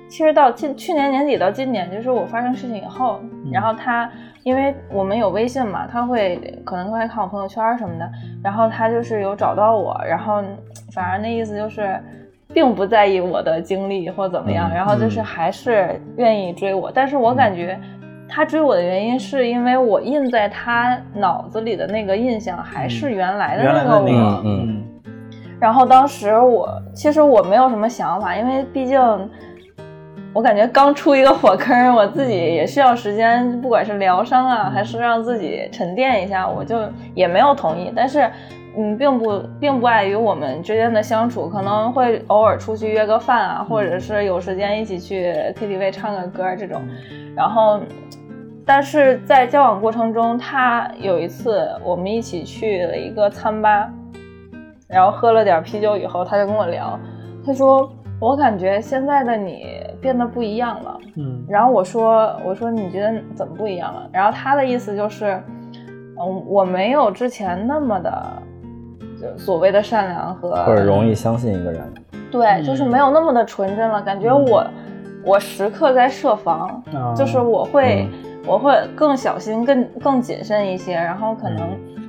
C: 其实到今去年年底到今年，就是我发生事情以后，然后他因为我们有微信嘛，他会可能会看我朋友圈什么的，然后他就是有找到我，然后反正那意思就是。并不在意我的经历或怎么样，
B: 嗯
C: 然后就是还是愿意追我，但是我感觉他追我的原因是因为我印在他脑子里的那个印象还是原来的那个我，
B: 嗯。
C: 然后当时我其实我没有什么想法，因为毕竟我感觉刚出一个火坑，我自己也需要时间，不管是疗伤啊，还是让自己沉淀一下，我就也没有同意。但是，嗯，并不并不碍于我们之间的相处，可能会偶尔出去约个饭啊，或者是有时间一起去 KTV 唱个歌这种。然后，但是在交往过程中，他有一次我们一起去了一个餐吧。然后喝了点啤酒以后，他就跟我聊，他说：“我感觉现在的你变得不一样了。
A: 嗯”
C: 然后我说：“我说你觉得怎么不一样了？”然后他的意思就是，嗯，我没有之前那么的，就所谓的善良和
B: 或者容易相信一个人。
C: 对，就是没有那么的纯真了。感觉我，我时刻在设防，
A: 啊
C: 就是我会，我会更小心、更更谨慎一些，然后可能。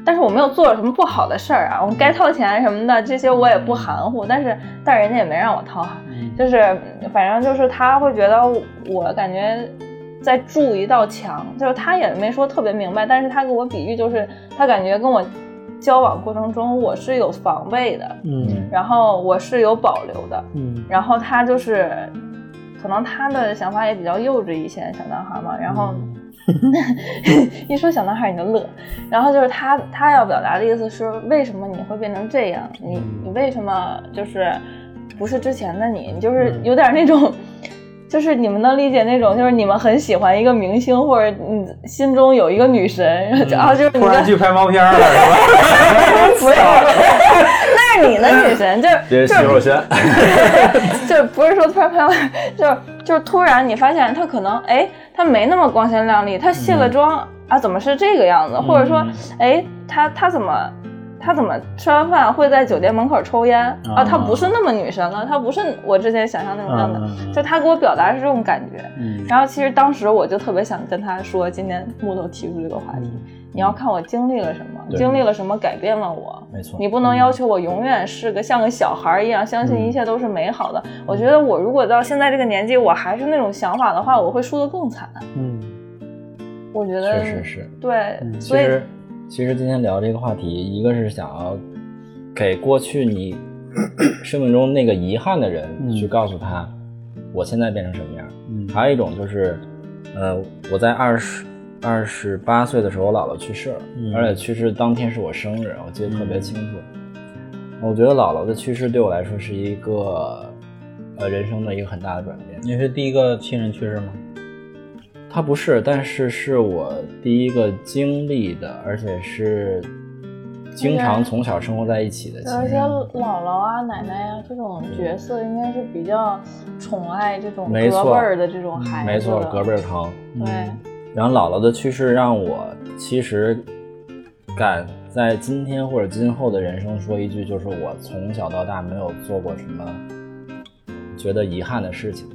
C: 但是我没有做什么不好的事儿啊，我该掏钱什么的这些我也不含糊，但是但人家也没让我掏，就是反正就是他会觉得我感觉在筑一道墙，就是他也没说特别明白，但是他给我比喻就是他感觉跟我交往过程中我是有防备的，
A: 嗯
C: 然后我是有保留的，
A: 嗯
C: 然后他就是可能他的想法也比较幼稚一些，小男孩嘛，然后。一说小男孩你就乐，然后就是他他要表达的意思是为什么你会变成这样？你你为什么就是不是之前的你？你就是有点那种，就是你们能理解那种，就是你们很喜欢一个明星，或者你心中有一个女神，然后就啊就是你
A: 突然去拍毛片了是吧？
C: 不是，那是你的女神，就是
B: 这
C: 就是
B: 徐若瑄，
C: 就是不是说突然拍完，就是就是突然你发现她可能哎，她没那么光鲜亮丽，她卸了妆、啊，怎么是这个样子？或者说哎，她她怎么？她怎么吃完饭会在酒店门口抽烟啊？他不是那么女神了，他不是我之前想象那种样子。
A: 嗯
C: 就他给我表达是这种感觉。
A: 嗯
C: 然后其实当时我就特别想跟他说，今天木头提出这个话题，你要看我经历了什么，经历了什么改变了我。
B: 没错，
C: 你不能要求我永远是个像个小孩一样，相信一切都是美好的。我觉得我如果到现在这个年纪，我还是那种想法的话，我会输得更惨。
A: 嗯
C: 我觉得
B: 确实是。
C: 对，
A: 嗯
C: 所以
B: 其实，今天聊这个话题，一个是想要给过去你 生命中那个遗憾的人
A: 嗯
B: 去告诉他，我现在变成什么样。
A: 嗯
B: 还有一种就是，呃，我在二十二十八岁的时候，我姥姥去世了，
A: 嗯
B: 而且去世当天是我生日，我记得特别清楚。我觉得姥姥的去世对我来说是一个，呃，人生的一个很大的转变。
A: 你是第一个亲人去世吗？
B: 她不是，但是是我第一个经历的，而且是经常从小生活在一起的亲
C: 而且。姥姥啊、奶奶啊这种角色，应该是比较宠爱这种隔辈儿的这种孩子。
B: 没错，隔辈儿疼。
C: 对，
B: 然后姥姥的去世让我其实敢在今天或者今后的人生说一句，就是我从小到大没有做过什么觉得遗憾的事情。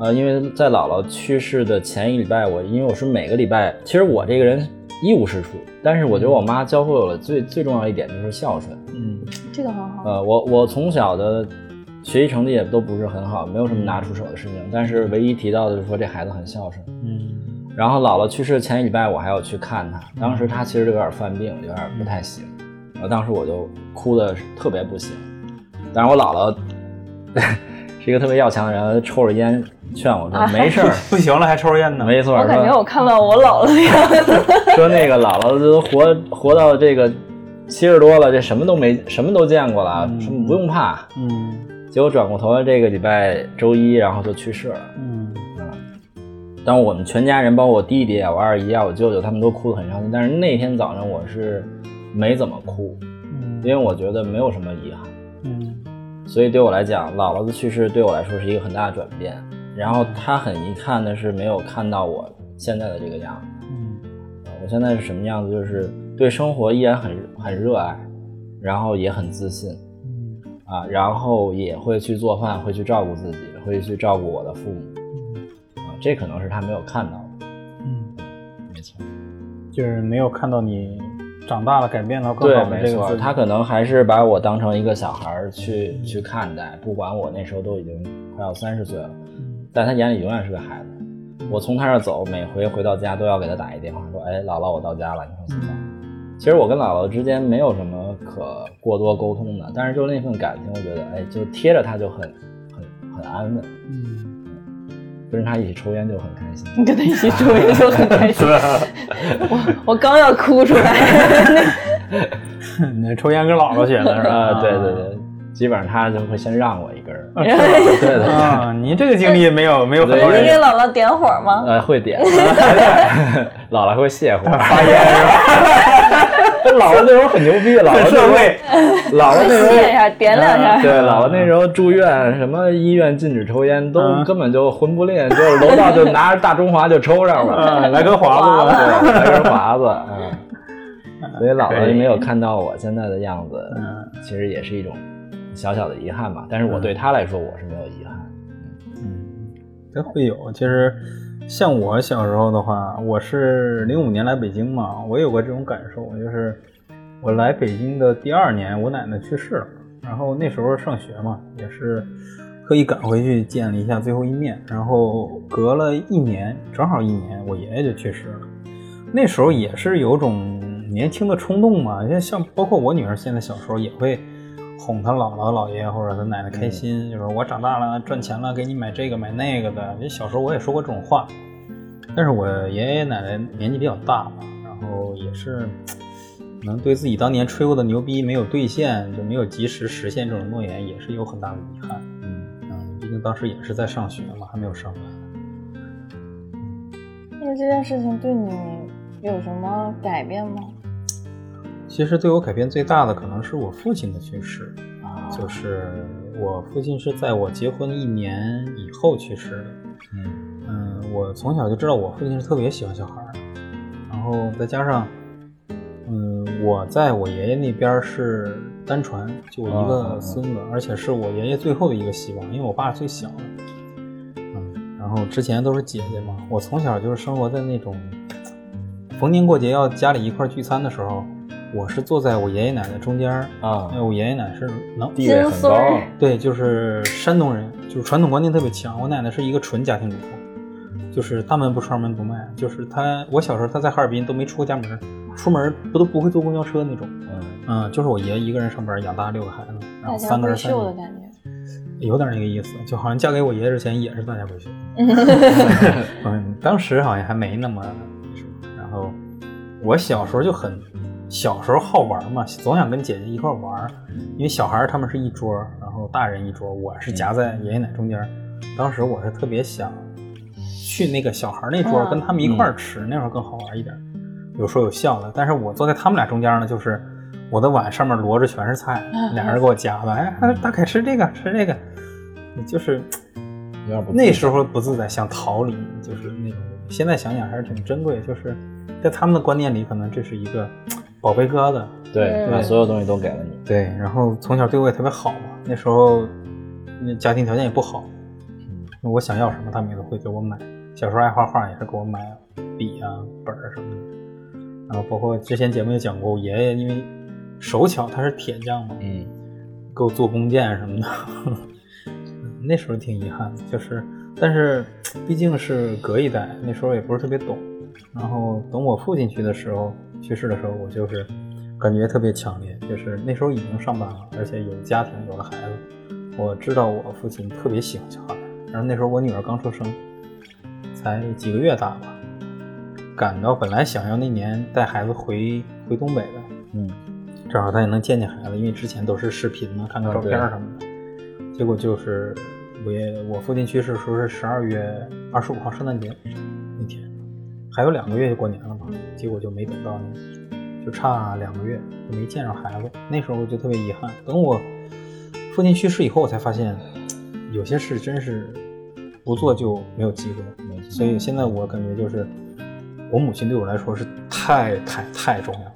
B: 呃，因为在姥姥去世的前一礼拜，我因为我是每个礼拜，其实我这个人一无是处，但是我觉得我妈教会我了最最重要一点就是孝顺。
A: 嗯
C: 这个很好。
B: 呃，我我从小的学习成绩也都不是很好，没有什么拿出手的事情，但是唯一提到的就是说这孩子很孝顺。
A: 嗯
B: 然后姥姥去世前一礼拜，我还要去看她。当时她其实有点犯病，有点不太行。然后当时我就哭的特别不行。但是我姥姥 是一个特别要强的人，抽着烟劝我说：“没事儿，
A: 不行了还抽烟呢。
B: 没错。”
C: 我感觉我看到我姥姥的样子。
B: 说那个姥姥都活活到这个七十多了，这什么都没什么都见过了，
A: 嗯
B: 什么不用怕。
A: 嗯
B: 结果转过头来，这个礼拜周一，然后就去世了。
A: 嗯
B: 当我们全家人，包括我弟弟啊、我二姨啊、我舅舅，他们都哭得很伤心。但是那天早上我是没怎么哭，
A: 嗯
B: 因为我觉得没有什么遗憾。
A: 嗯
B: 所以对我来讲，姥姥的去世对我来说是一个很大的转变。然后他很遗憾的是没有看到我现在的这个样子。
A: 嗯
B: 呃我现在是什么样子？就是对生活依然很很热爱，然后也很自信
A: 嗯
B: 啊，然后也会去做饭，会去照顾自己，会去照顾我的父母啊。这可能是他没有看到的。
A: 嗯，
B: 没错。
A: 就是没有看到你长大了，改变了更，好的这个。
B: 他可能还是把我当成一个小孩儿去、去看待，不管我那时候都已经快要三十岁了，
A: 嗯
B: 在他眼里永远是个孩子。我从他这走，每回回到家都要给他打一电话，说：“哎，姥姥，我到家了，你放心吧。”其实我跟姥姥之间没有什么可过多沟通的，但是就那份感情，我觉得，哎，就贴着他就很很很安稳，
A: 嗯，
B: 跟着他一起抽烟就很开心。
C: 你跟他一起抽烟就很开心。我我刚要哭出来。
A: 你抽烟跟姥姥学的是吧？
B: 啊，对对对，基本上他就会先让我一根儿。对对对。
A: 啊，你这个经历没有没有很多人
C: 你给姥姥点火吗？
B: 呃，会点，姥姥会泄火，发烟是吧？姥姥那时候很牛逼，姥姥
A: 社会，
B: 姥姥那时候
C: 谢一下，点两下。
B: 对，姥姥那时候住院，什么医院禁止抽烟，都
A: 嗯
B: 根本就魂不吝，就是楼道就拿着大中华就抽上了，
A: 啊，来根华子吧。
B: 对，来根华子，嗯。所以姥姥没有看到我现在的样子，
A: 嗯
B: 其实也是一种小小的遗憾吧。但是我对他来说，我是没有遗憾。
A: 嗯，这会有。其实，像我小时候的话，我是零五年来北京嘛，我有过这种感受，就是我来北京的第二年，我奶奶去世了，然后那时候上学嘛，也是特意赶回去见了一下最后一面，然后隔了一年，正好一年，我爷爷就去世了。那时候也是有种年轻的冲动嘛，像像包括我女儿现在小时候也会哄他姥姥姥爷或者他奶奶开心，就是我长大了赚钱了给你买这个买那个的。因为小时候我也说过这种话，但是我爷爷奶奶年纪比较大嘛，然后也是可能对自己当年吹过的牛逼没有兑现，就没有及时实现这种诺言，也是有很大的遗憾。
B: 嗯，
A: 嗯，毕竟当时也是在上学嘛，还没有上班。
C: 那这件事情对你有什么改变吗？
A: 其实对我改变最大的可能是我父亲的去世，
B: 啊，
A: 就是我父亲是在我结婚一年以后去世的。
B: 嗯
A: 嗯，我从小就知道我父亲是特别喜欢小孩儿，然后再加上，嗯，我在我爷爷那边儿是单传，就我一个
B: 啊
A: 孙子，而且是我爷爷最后的一个希望，因为我爸是最小的。嗯，然后之前都是姐姐嘛，我从小就是生活在那种逢年过节要家里一块儿聚餐的时候，我是坐在我爷爷奶奶中间，
B: 啊
A: 因为，我爷爷奶奶是能
B: 地位很高
A: 对，就是山东人，就是传统观念特别强。我奶奶是一个纯家庭主妇，就是大门不出二门不迈，就是她，我小时候她在哈尔滨都没出过家门，出门不都不会坐公交车那种。
B: 嗯
A: 嗯，就是我爷一个人上班养大六个孩子，然后三个
C: 闺
A: 儿三女，
C: 秀的感觉。
A: 有点那个意思，就好像嫁给我爷爷之前也是大家闺秀。嗯，当时好像还没那么什么。然后我小时候就很，小时候好玩嘛，总想跟姐姐一块玩，因为小孩他们是一桌，然后大人一桌，我是夹在爷爷奶中间。当时我是特别想去那个小孩那桌，
C: 嗯
A: 跟他们一块儿吃，那会儿更好玩一点，有说有笑的。但是我坐在他们俩中间呢，就是我的碗上面摞着全是菜，俩人给我夹的，哎，大凯吃这个吃这个，就是那时候不自在，想逃离，就是那种。现在想想还是挺珍贵，就是在他们的观念里，可能这是一个宝贝疙瘩。
B: 对，
C: 嗯
B: 把所有东西都给了你。
A: 对，然后从小对我也特别好嘛。那时候那家庭条件也不好，我想要什么他们也都会给我买。小时候爱画画，也是给我买笔啊、本儿什么的。然后包括之前节目也讲过，我爷爷因为手巧，他是铁匠嘛，
B: 嗯
A: 给我做弓箭什么的。那时候挺遗憾的，就是，但是毕竟是隔一代，那时候也不是特别懂。然后等我父亲去的时候，去世的时候，我就是感觉特别强烈，就是那时候已经上班了，而且有家庭，有了孩子。我知道我父亲特别喜欢小孩，然后那时候我女儿刚出生，才几个月大吧，赶到本来想要那年带孩子回回东北的，
B: 嗯
A: 正好他也能见见孩子，因为之前都是视频嘛，看看照片什么的。结果就是我爷我父亲去世的时候是十二月二十五号圣诞节那天，还有两个月就过年了嘛，结果就没等到那，就差两个月就没见着孩子。那时候我就特别遗憾。等我父亲去世以后，我才发现有些事真是不做就没有机会。所以现在我感觉就是，我母亲对我来说是太太太重要了。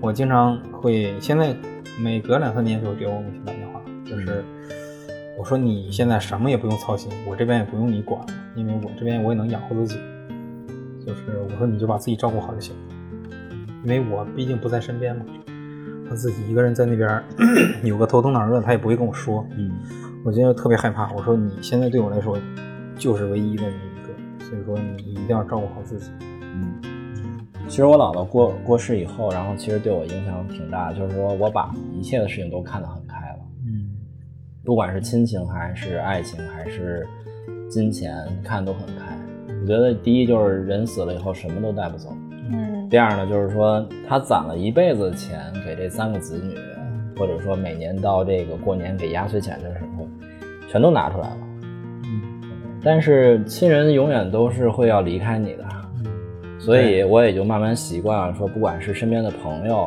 A: 我经常会现在每隔两三年就会给我母亲打电话，就是我说你现在什么也不用操心，我这边也不用你管了，因为我这边我也能养活自己。就是我说你就把自己照顾好就行，因为我毕竟不在身边嘛，他自己一个人在那边 有个头疼脑热，他也不会跟我说。
B: 嗯
A: 我今天特别害怕。我说你现在对我来说就是唯一的那一个，所以说你一定要照顾好自己。
B: 嗯。其实我姥姥过过世以后，然后其实对我影响挺大，就是说我把一切的事情都看得很开了，
A: 嗯
B: 不管是亲情还是爱情还是金钱，看得都很开。我觉得第一就是人死了以后什么都带不走，
C: 嗯。
B: 第二呢就是说他攒了一辈子的钱给这三个子女，或者说每年到这个过年给压岁钱的时候，全都拿出来了。
A: 嗯。
B: 但是亲人永远都是会要离开你的，
A: 嗯。
B: 所以我也就慢慢习惯了，说不管是身边的朋友、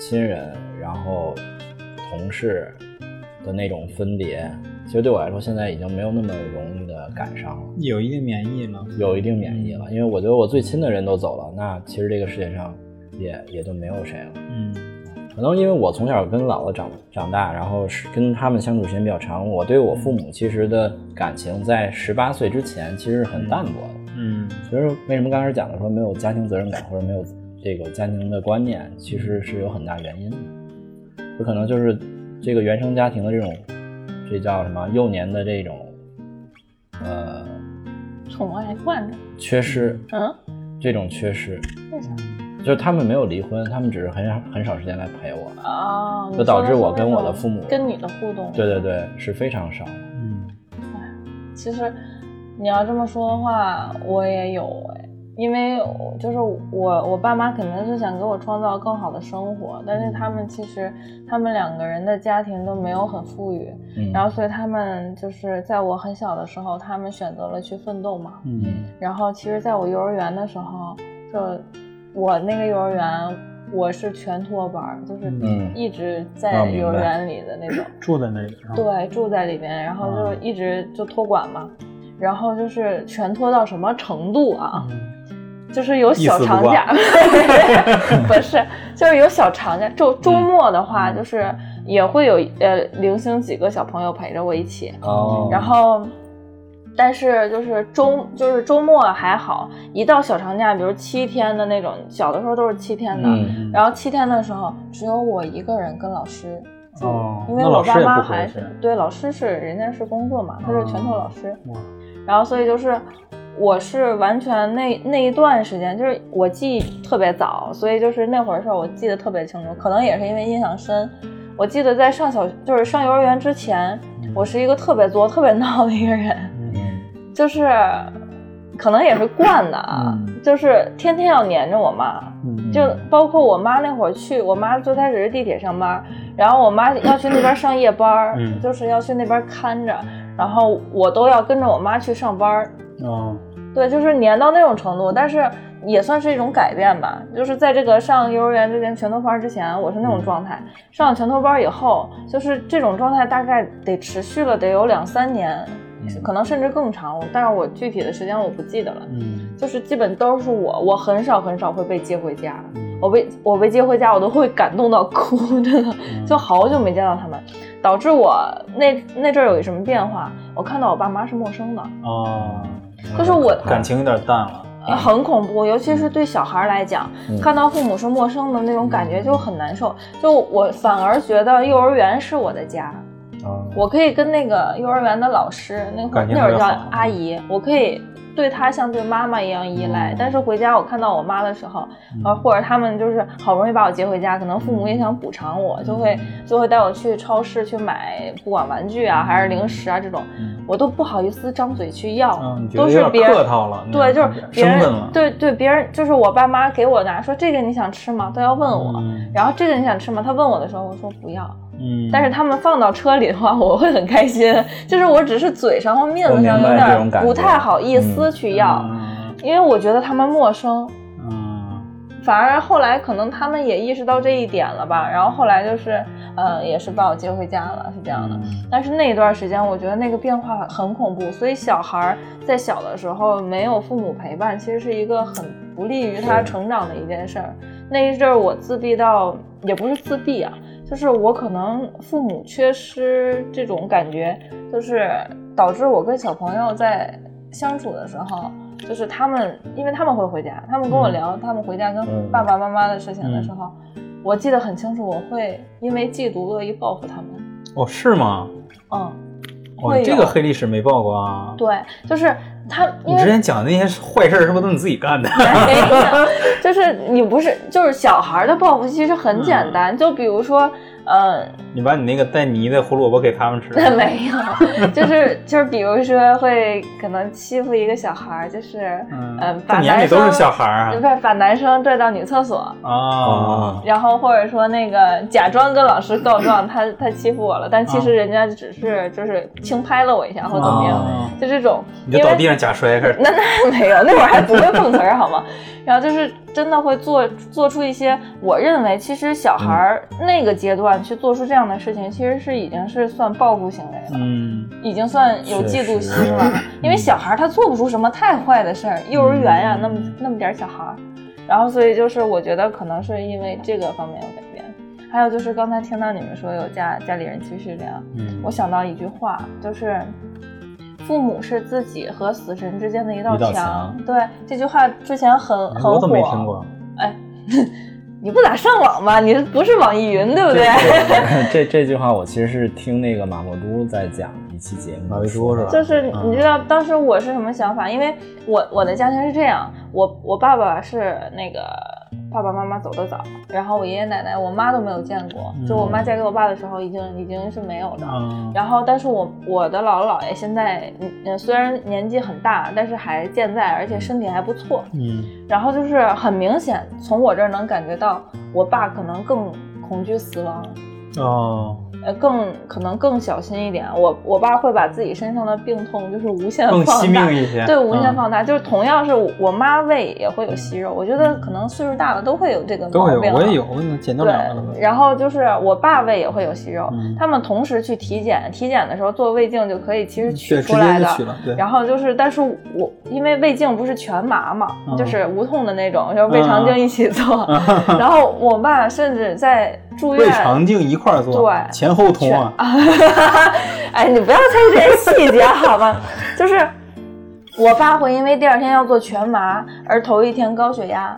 B: 亲人，然后同事的那种分别，其实对我来说现在已经没有那么容易的感伤了，
A: 有一定免疫了。
B: 有一定免疫了。因为我觉得我最亲的人都走了，那其实这个世界上也也就没有谁了。
A: 嗯
B: 可能因为我从小跟姥姥长长大，然后是跟他们相处时间比较长，我对我父母其实的感情在十八岁之前其实是很淡薄的。
A: 嗯
B: 其实为什么刚开始讲的说没有家庭责任感或者没有这个家庭的观念，其实是有很大原因的。有可能就是这个原生家庭的这种，这叫什么幼年的这种，呃，
C: 宠爱惯的。
B: 缺失，
C: 嗯，
B: 这种缺失，
C: 为啥？
B: 就是他们没有离婚，他们只是很少很少时间来陪我。
C: 啊，
B: 就导致我跟我的父母
C: 跟你的互动，
B: 对对对，是非常少。
A: 嗯
C: 其实你要这么说的话，我也有哎，因为就是我我爸妈肯定是想给我创造更好的生活，但是他们其实他们两个人的家庭都没有很富裕，
B: 嗯，
C: 然后所以他们就是在我很小的时候，他们选择了去奋斗嘛，
A: 嗯
C: 然后其实在我幼儿园的时候，就我那个幼儿园我是全托班，就是
B: 嗯
C: 一直
B: 哦
C: 在幼儿园里的那种。
A: 住在那里？
C: 对，住在里边，然后就
A: 嗯
C: 一直就托管嘛，然后就是全托到什么程度啊？
A: 嗯
C: 就是有小长假，不是，就是有小长假。周周末的话，就是也会有呃零星几个小朋友陪着我一起，
B: 哦，
C: 然后。但是就是周就是周末还好，一到小长假，比如七天的那种，小的时候都是七天的，
B: 嗯。
C: 然后七天的时候只有我一个人跟老师，
A: 哦
C: 因为我爸妈还是对老师是人家是工作嘛，他是拳头老师，
A: 哇。
C: 然后所以就是我是完全那那一段时间，就是我记忆特别早，所以就是那会儿的事儿我记得特别清楚，可能也是因为印象深。我记得在上小就是上幼儿园之前，我是一个特别作、特别闹的一个人，
B: 嗯
C: 就是可能也是惯的啊，
A: 嗯
C: 就是天天要黏着我妈。
A: 嗯
C: 就包括我妈那会儿去，我妈最开始是地铁上班，然后我妈要去那边上夜班，
A: 嗯
C: 就是要去那边看着，然后我都要跟着我妈去上班，
A: 哦
C: 对，就是黏到那种程度，但是也算是一种改变吧。就是在这个上幼儿园之前全托班之前，我是那种状态，上了全托班以后，就是这种状态大概得持续了得有两三年，可能甚至更长，但是我具体的时间我不记得了。
A: 嗯
C: 就是基本都是我，我很少很少会被接回家。
A: 嗯
C: 我被我被接回家，我都会感动到哭，真的，就好久没见到他们，导致我那那阵儿有一什么变化？我看到我爸妈是陌生的，
A: 哦，
C: 就是我
A: 感情有点淡了。
C: 很恐怖，尤其是对小孩来讲，
B: 嗯
C: 看到父母是陌生的那种感觉就很难受。就我反而觉得幼儿园是我的家，
B: 哦
C: 我可以跟那个幼儿园的老师，那会儿那会儿叫阿姨，我可以对他像对妈妈一样依赖。
A: 嗯
C: 但是回家我看到我妈的时候，呃，或者他们就是好不容易把我接回家，可能父母也想补偿我，就会就会带我去超市去买，不管玩具啊还是零食啊这种，我都不好意思张嘴去要，
A: 嗯，
C: 都是别人
A: 客套了。
C: 对，就是别人。对对，别人就是我爸妈给我拿，说这个你想吃吗？都要问我。
A: 嗯
C: 然后这个你想吃吗？他问我的时候，我说不要。
A: 嗯，
C: 但是他们放到车里的话，我会很开心。就是我只是嘴上和面子上有点不太好意思去要，
A: 嗯
C: 因为我觉得他们陌生。
A: 嗯
C: 反而后来可能他们也意识到这一点了吧，然后后来就是，呃，也是把我接回家了，是这样的。
A: 嗯
C: 但是那一段时间，我觉得那个变化很恐怖，所以小孩儿在小的时候没有父母陪伴，其实是一个很不利于他成长的一件事儿。那一阵儿我自闭到，也不是自闭啊，就是我可能父母缺失这种感觉，就是导致我跟小朋友在相处的时候，就是他们，因为他们会回家，他们跟我
A: 嗯
C: 聊他们回家跟
B: 嗯
C: 爸爸妈妈的事情的时候，我记得很清楚，我会因为嫉妒恶意报复他们。
A: 哦，是吗？
C: 嗯，
A: 哦，这个黑历史没报过啊。
C: 对，就是他，
A: 你之前讲的那些坏事儿是不是都你自己干的？
C: 没有，就是你不是，就是小孩的报复其实很简单，就比如说，呃，
A: 你把你那个带泥的胡萝卜给他们吃。
C: 没有，就是就是比如说会可能欺负一个小孩，就是
A: 嗯
C: 呃，
A: 这
C: 把男生
A: 年里都是小孩儿
C: 不是把男生拽到女厕所。
A: 啊。
C: 然后或者说那个假装跟老师告状，他他欺负我了，但其实人家只是就是轻拍了我一下或怎么样，
A: 啊
C: 就这种。
A: 你就倒地上假摔开始。
C: 那那 没有，那会儿还不会碰瓷儿好吗？然后就是真的会做做出一些，我认为其实小孩儿那个阶段去做出这样的事情，其实是已经是算报复行为了，
A: 嗯。
C: 已经算有嫉妒心了。因为小孩儿他做不出什么太坏的事儿，幼儿园呀、那么那么点儿小孩儿，然后所以就是我觉得可能是因为这个方面有改变。还有就是刚才听到你们说有家家里人去世这样，
A: 嗯。
C: 我想到一句话，就是父母是自己和死神之间的一道墙。对，这句话之前很很火。
A: 我怎么没听过？
C: 哎，你不咋上网吗？你不是网易云对不对？
B: 这这句话我其实是听那个马未都在讲一期节目，
A: 马未都是吧
C: 就是
A: 嗯
C: 你知道当时我是什么想法？因为我我的家庭是这样，我我爸爸是那个爸爸妈妈走得早，然后我爷爷奶奶我妈都没有见过，就我妈嫁给我爸的时候已经已经是没有的。
A: 嗯
C: 然后，但是我我的姥姥姥爷现在，嗯嗯，虽然年纪很大，但是还健在，而且身体还不错。
A: 嗯
C: 然后就是很明显，从我这儿能感觉到，我爸可能更恐惧死亡，
A: 哦，
C: 呃，更可能更小心一点。我我爸会把自己身上的病痛就是无限放大，
A: 命一些。
C: 对，无限
A: 嗯
C: 放大。就是同样是我妈胃也会有息肉，我觉得可能岁数大了都会有这个毛病。
A: 我也有，。我减掉
C: 对
A: 两个了。，
C: 然后就是我爸胃也会有息肉，
A: 嗯
C: 他们同时去体检，体检的时候做胃镜就可以其实取出来的。然后就是，但是我因为胃镜不是全麻嘛，
A: 嗯
C: 就是无痛的那种，就是胃肠镜一起做。
A: 嗯
C: 然后我爸甚至在住院
A: 胃肠镜一块儿做，
C: 对
A: 前后通
C: 全
A: 啊。
C: 哎，你不要猜这些细节好吗？就是我爸会因为第二天要做全麻而头一天高血压，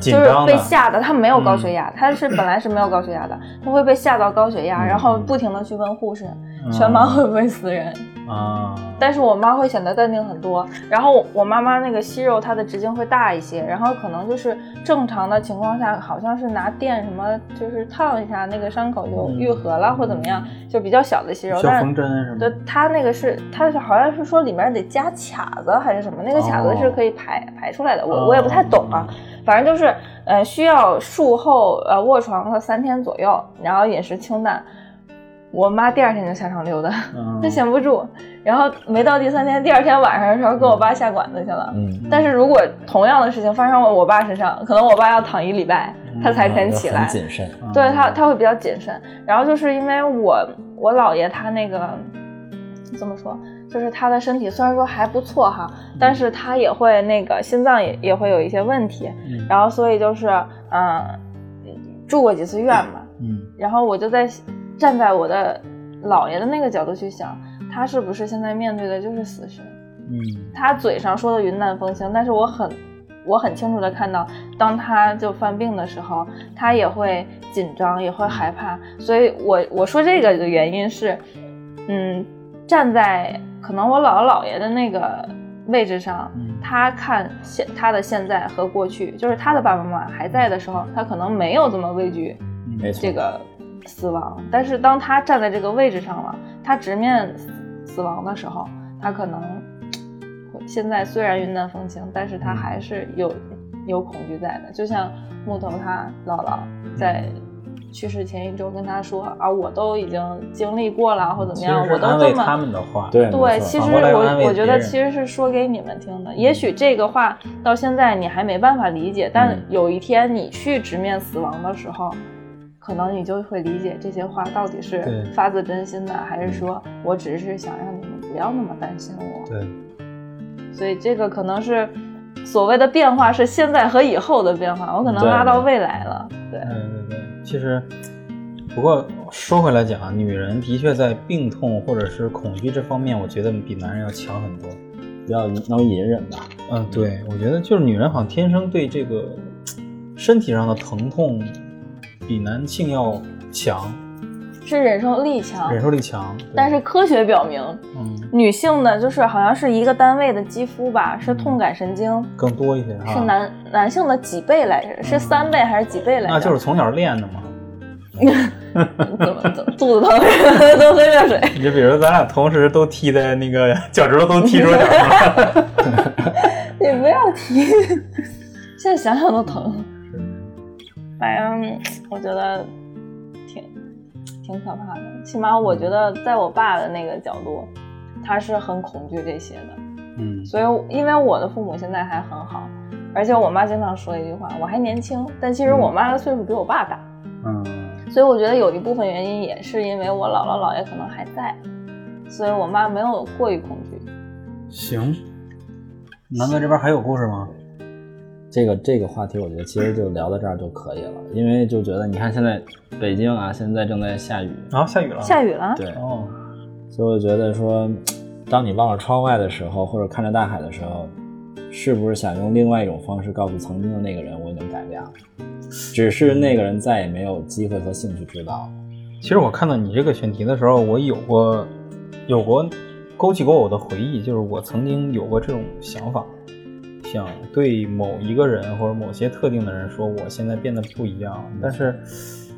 C: 就是。被吓的。他没有高血
A: 嗯
C: 压，他是本来是没有高血压的，他会被吓到高血压，
A: 嗯
C: 然后不停的去问护士，全麻会不会死人？
A: 啊，
C: 但是我妈会显得淡定很多。然后我妈妈那个息肉，它的直径会大一些，然后可能就是正常的情况下，好像是拿电什么，就是烫一下那个伤口就愈合了，或怎么样，就比较小的息肉。但是
A: 小缝针是
C: 对
A: 吗？
C: 它那个是，它是好像是说里面得加卡子还是什么，那个卡子是可以排、排出来的，我我也不太懂啊，反正就是呃需要术后呃卧床个三天左右，然后饮食清淡。我妈第二天就下床溜达，
A: 嗯
C: 她闲不住，然后没到第三天，第二天晚上的时候跟我爸下馆子去了。
B: 嗯，
C: 但是如果同样的事情发生在我爸身上，可能我爸要躺一礼拜，他才肯起来。
B: 很谨慎。
C: 对他他会比较谨慎。然后就是因为我我姥爷他那个怎么说，就是他的身体虽然说还不错哈，但是他也会那个心脏也也会有一些问题，
A: 嗯
C: 然后所以就是嗯住过几次院嘛，
A: 嗯
C: 然后我就在站在我的姥爷的那个角度去想，他是不是现在面对的就是死神？
A: 嗯
C: 他嘴上说的云淡风轻，但是我很我很清楚的看到，当他就犯病的时候，他也会紧张，也会害怕。所以我我说这个的原因是，嗯，站在可能我姥姥姥爷的那个位置上，
A: 嗯
C: 他看现他的现在和过去，就是他的爸爸妈妈还在的时候，他可能没有这么畏惧
B: 没错，
C: 这个死亡。但是当他站在这个位置上了，他直面死亡的时候，他可能会现在虽然云淡风轻，但是他还是有有恐惧在的。就像木头他姥姥在去世前一周跟他说啊，我都已经经历过了，或怎么样，我都这么
A: 他们的话。
B: 对
C: 对，其实我我觉得其实是说给你们听的。也许这个话到现在你还没办法理解，但
B: 嗯
C: 有一天你去直面死亡的时候，可能你就会理解这些话到底是发自真心的，还是说我只是想让你们不要那么担心我。
A: 对，
C: 所以这个可能是所谓的变化是现在和以后的变化，我可能拉到未来了。对，
A: 对对对，其实，不过说回来讲啊，女人的确在病痛或者是恐惧这方面，我觉得比男人要强很多。
B: 比较能隐忍吧。
A: 嗯，对，我觉得就是女人好像天生对这个身体上的疼痛比男性要强，
C: 是忍受力强，
A: 忍受力强。
C: 但是科学表明，
A: 嗯，
C: 女性的就是好像是一个单位的肌肤吧，是痛感神经。
A: 更多一些哈。
C: 是男男性的几倍来着？是三倍还是几倍来着？
A: 那就是从小练的嘛。
C: 怎么怎么肚子疼，多喝热水。
A: 你就比如咱俩同时都踢在那个脚趾头都踢出脚了。
C: 你不要踢，现在想想都疼。反正 我觉得挺挺可怕的，起码我觉得在我爸的那个角度，他是很恐惧这些的。
A: 嗯
C: 所以因为我的父母现在还很好，而且我妈经常说一句话：“我还年轻。”但其实我妈的岁数比我爸大。
A: 嗯
C: 所以我觉得有一部分原因也是因为我姥姥姥爷可能还在，所以我妈没有过于恐惧。
A: 行，南哥这边还有故事吗？
B: 这个这个话题，我觉得其实就聊到这儿就可以了，因为就觉得你看现在北京啊，现在正在下雨，
A: 啊，下雨了。
C: 下雨了，
B: 对，
A: 哦，
B: 所以我觉得说，当你望着窗外的时候，或者看着大海的时候，是不是想用另外一种方式告诉曾经的那个人，我已经改变了，只是那个人再也没有机会和兴趣知道。
A: 其实我看到你这个选题的时候，我有过有过勾起过我的回忆，就是我曾经有过这种想法，想对某一个人或者某些特定的人说，我现在变得不一样。但是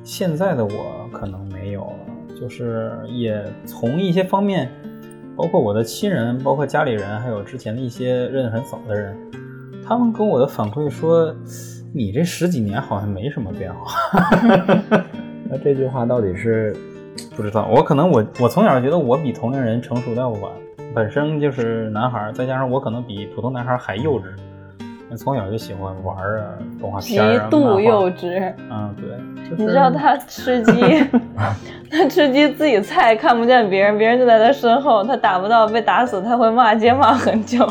A: 现在的我可能没有了，就是也从一些方面，包括我的亲人，包括家里人，还有之前的一些认识很早的人，他们跟我的反馈说，你这十几年好像没什么变化。
B: 那这句话到底是
A: 不知道，我可能我我从小觉得我比同龄人成熟的要晚，本身就是男孩儿，再加上我可能比普通男孩儿还幼稚，从小就喜欢玩儿啊，动画片儿啊，
C: 度幼稚。
A: 嗯，对，就是
C: 你知道他吃鸡，他吃鸡自己菜看不见别人，别人就在他身后，他打不到被打死，他会骂街骂很久。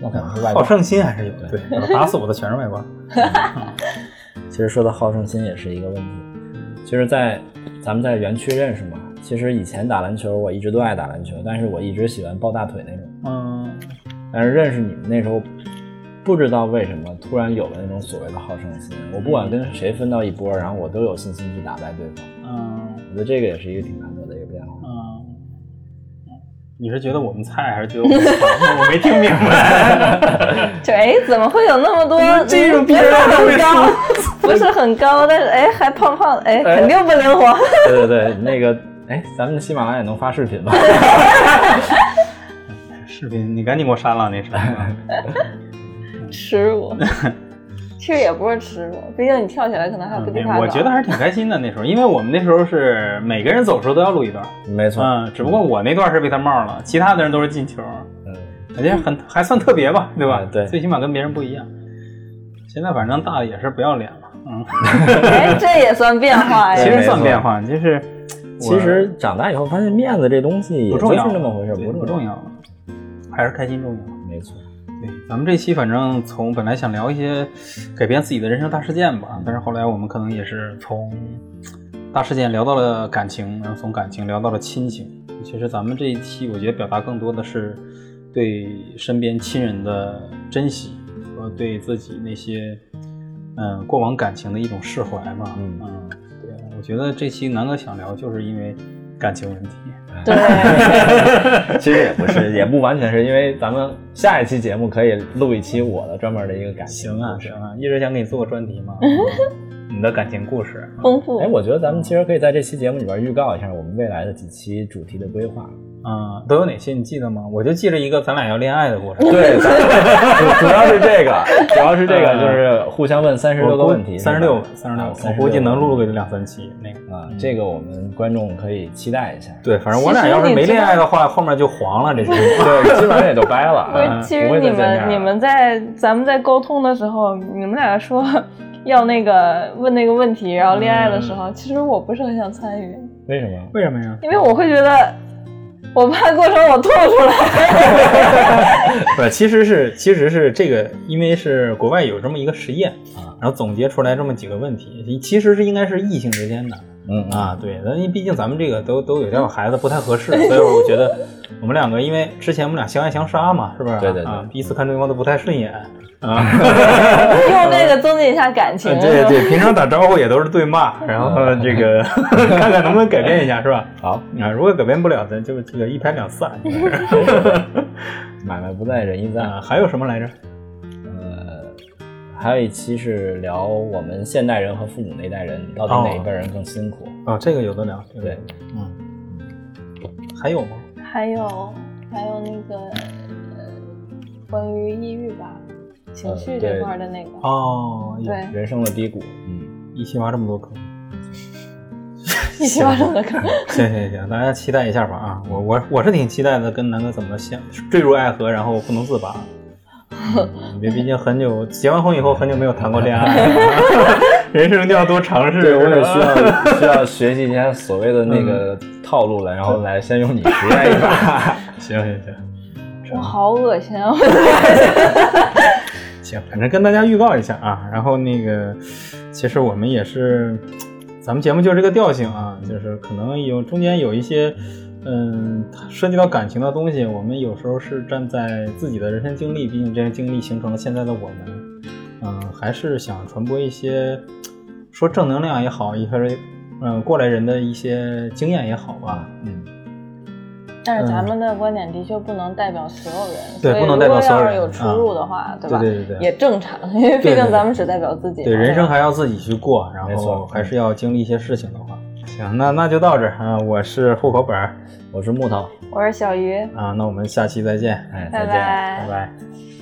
B: 那可能是外挂。
A: 好胜心还是有的，对，打死我的全是外挂。
B: 其实说到好胜心也是一个问题。其实在，咱们在园区认识嘛，其实以前打篮球我一直都爱打篮球，但是我一直喜欢抱大腿那种。
A: 嗯，
B: 但是认识你们那时候，不知道为什么突然有了那种所谓的好胜心。我不管跟谁分到一波，然后我都有信心去打败对方。
A: 嗯
B: 我觉得这个也是一个挺难
A: 你是觉得我们菜，还是觉得我们菜？我没听明白。
C: 就哎，怎么会有那么多
A: 这种
C: 不是很高，不是很高，但是哎还胖胖的，哎肯定不灵活。
B: 对对对，那个，哎，咱们喜马拉雅能发视频吗？
A: 视频，你赶紧给我删了那视频。
C: 耻辱，其实也不是耻辱，毕竟你跳起来可能还不比他高。
A: 我觉得还是挺开心的那时候，因为我们那时候是每个人走的时候都要录一段，
B: 没错。
A: 嗯，只不过我那段是被他冒了，其他的人都是进球，
B: 嗯，
A: 感觉很还算特别吧，对吧？
B: 对
A: 最起码跟别人不一样。现在反正大的也是不要脸了，嗯，
C: 哎，这也算变化呀。
A: 其实算变化，就是
B: 其实长大以后发现面子这东西
A: 不重要，
B: 是那么回事，不
A: 重要了，还是开心重要。
B: 没错。
A: 对，咱们这期反正从本来想聊一些改变自己的人生大事件吧，但是后来我们可能也是从大事件聊到了感情，然后从感情聊到了亲情。其实咱们这一期，我觉得表达更多的是对身边亲人的珍惜和对自己那些嗯过往感情的一种释怀吧。
B: 嗯
A: 对，我觉得这期南哥想聊，就是因为感情问题。
C: 对，
B: 其实也不是，也不完全是因为咱们下一期节目可以录一期我的专门的一个感情
A: 行啊，
B: 故事
A: 行啊，一直想给你做个专题嘛，你的感情故事。
C: 丰富
B: 哎，。我觉得咱们其实可以在这期节目里边预告一下我们未来的几期主题的规划。
A: 啊、都有哪些？你记得吗？我就记着一个咱俩要恋爱的故事。
B: 对，咱主主要是这个，主要是这个，就是互相问三十六个问题，
A: 三十六，三十六，
B: 啊
A: 我估计能录个两三期那个。
B: 啊，这个我们观众可以期待一下。
A: 对，反正我俩要是没恋爱的话，后面就黄了。这是
B: 对，基本上也就掰了
C: 不
B: 啊。
C: 是，其实你们你们在咱们在沟通的时候，你们俩说要那个问那个问题，然后恋爱的时候，其实我不是很想参与，
B: 为什么？
A: 为什么呀？
C: 因为我会觉得我怕过程我吐出来。
A: 不，其实是其实是这个，因为是国外有这么一个实验
B: 啊，
A: 然后总结出来这么几个问题，其实是应该是异性之间的。
B: 嗯
A: 啊，对，那因为毕竟咱们这个都都有点孩子，不太合适，所以 我觉得我们两个，因为之前我们俩相爱相杀嘛，是不是？
B: 对对对
A: 啊，彼此看对方都不太顺眼啊。
C: 用这个增进一下感情，
A: 对对，平常打招呼也都是对骂，然后这个 看看能不能改变一下，是吧？
B: 好，
A: 啊，如果改变不了，咱就这个一拍两散。
B: 买卖不在，仁义在。
A: 啊，还有什么来着？
B: 呃，还有一期是聊我们现代人和父母那一代人到底哪一辈人更辛苦。
A: 哦，这个有的聊。这个
B: 对，
A: 嗯，还有吗？
C: 还有还有那个呃关于抑郁吧，情绪这块儿的那个，
A: 哦，
C: 对，
B: 人生的低谷，嗯，
A: 一起挖这么多坑。
C: 一起挖这么多坑。
A: 行行行，大家期待一下吧啊！我我我是挺期待的，跟南哥怎么相坠入爱河，然后不能自拔。因为毕竟很久结完婚以后很久没有谈过恋爱了，人生就要多尝试。
B: 对，我也需要 需要学习一下所谓的那个套路来，然后来先用你实验一把。
A: 行行行
C: 我好恶心啊！
A: 行，反正跟大家预告一下啊。然后那个，其实我们也是，咱们节目就是这个调性啊，就是可能有中间有一些。嗯，涉及到感情的东西，我们有时候是站在自己的人生经历，毕竟这些经历形成了现在的我们。嗯，还是想传播一些说正能量也好，一些嗯过来人的一些经验也好吧。嗯，
C: 但是咱们的观点的确不能代表所有人，所以
A: 对不能代表所有人
C: 如果要是有出入的话，对吧？
A: 对对对对
C: 也正常，因为毕竟咱们只代表自己。
A: 对，人生还要自己去过，然后还是要经历一些事情的话。行，那那就到这儿啊。我是户口本儿
B: 我是木头，
C: 我是小鱼，
A: 啊，那我们下期再见，
B: 哎，
C: 拜
B: 再见。
C: 拜
A: 拜拜。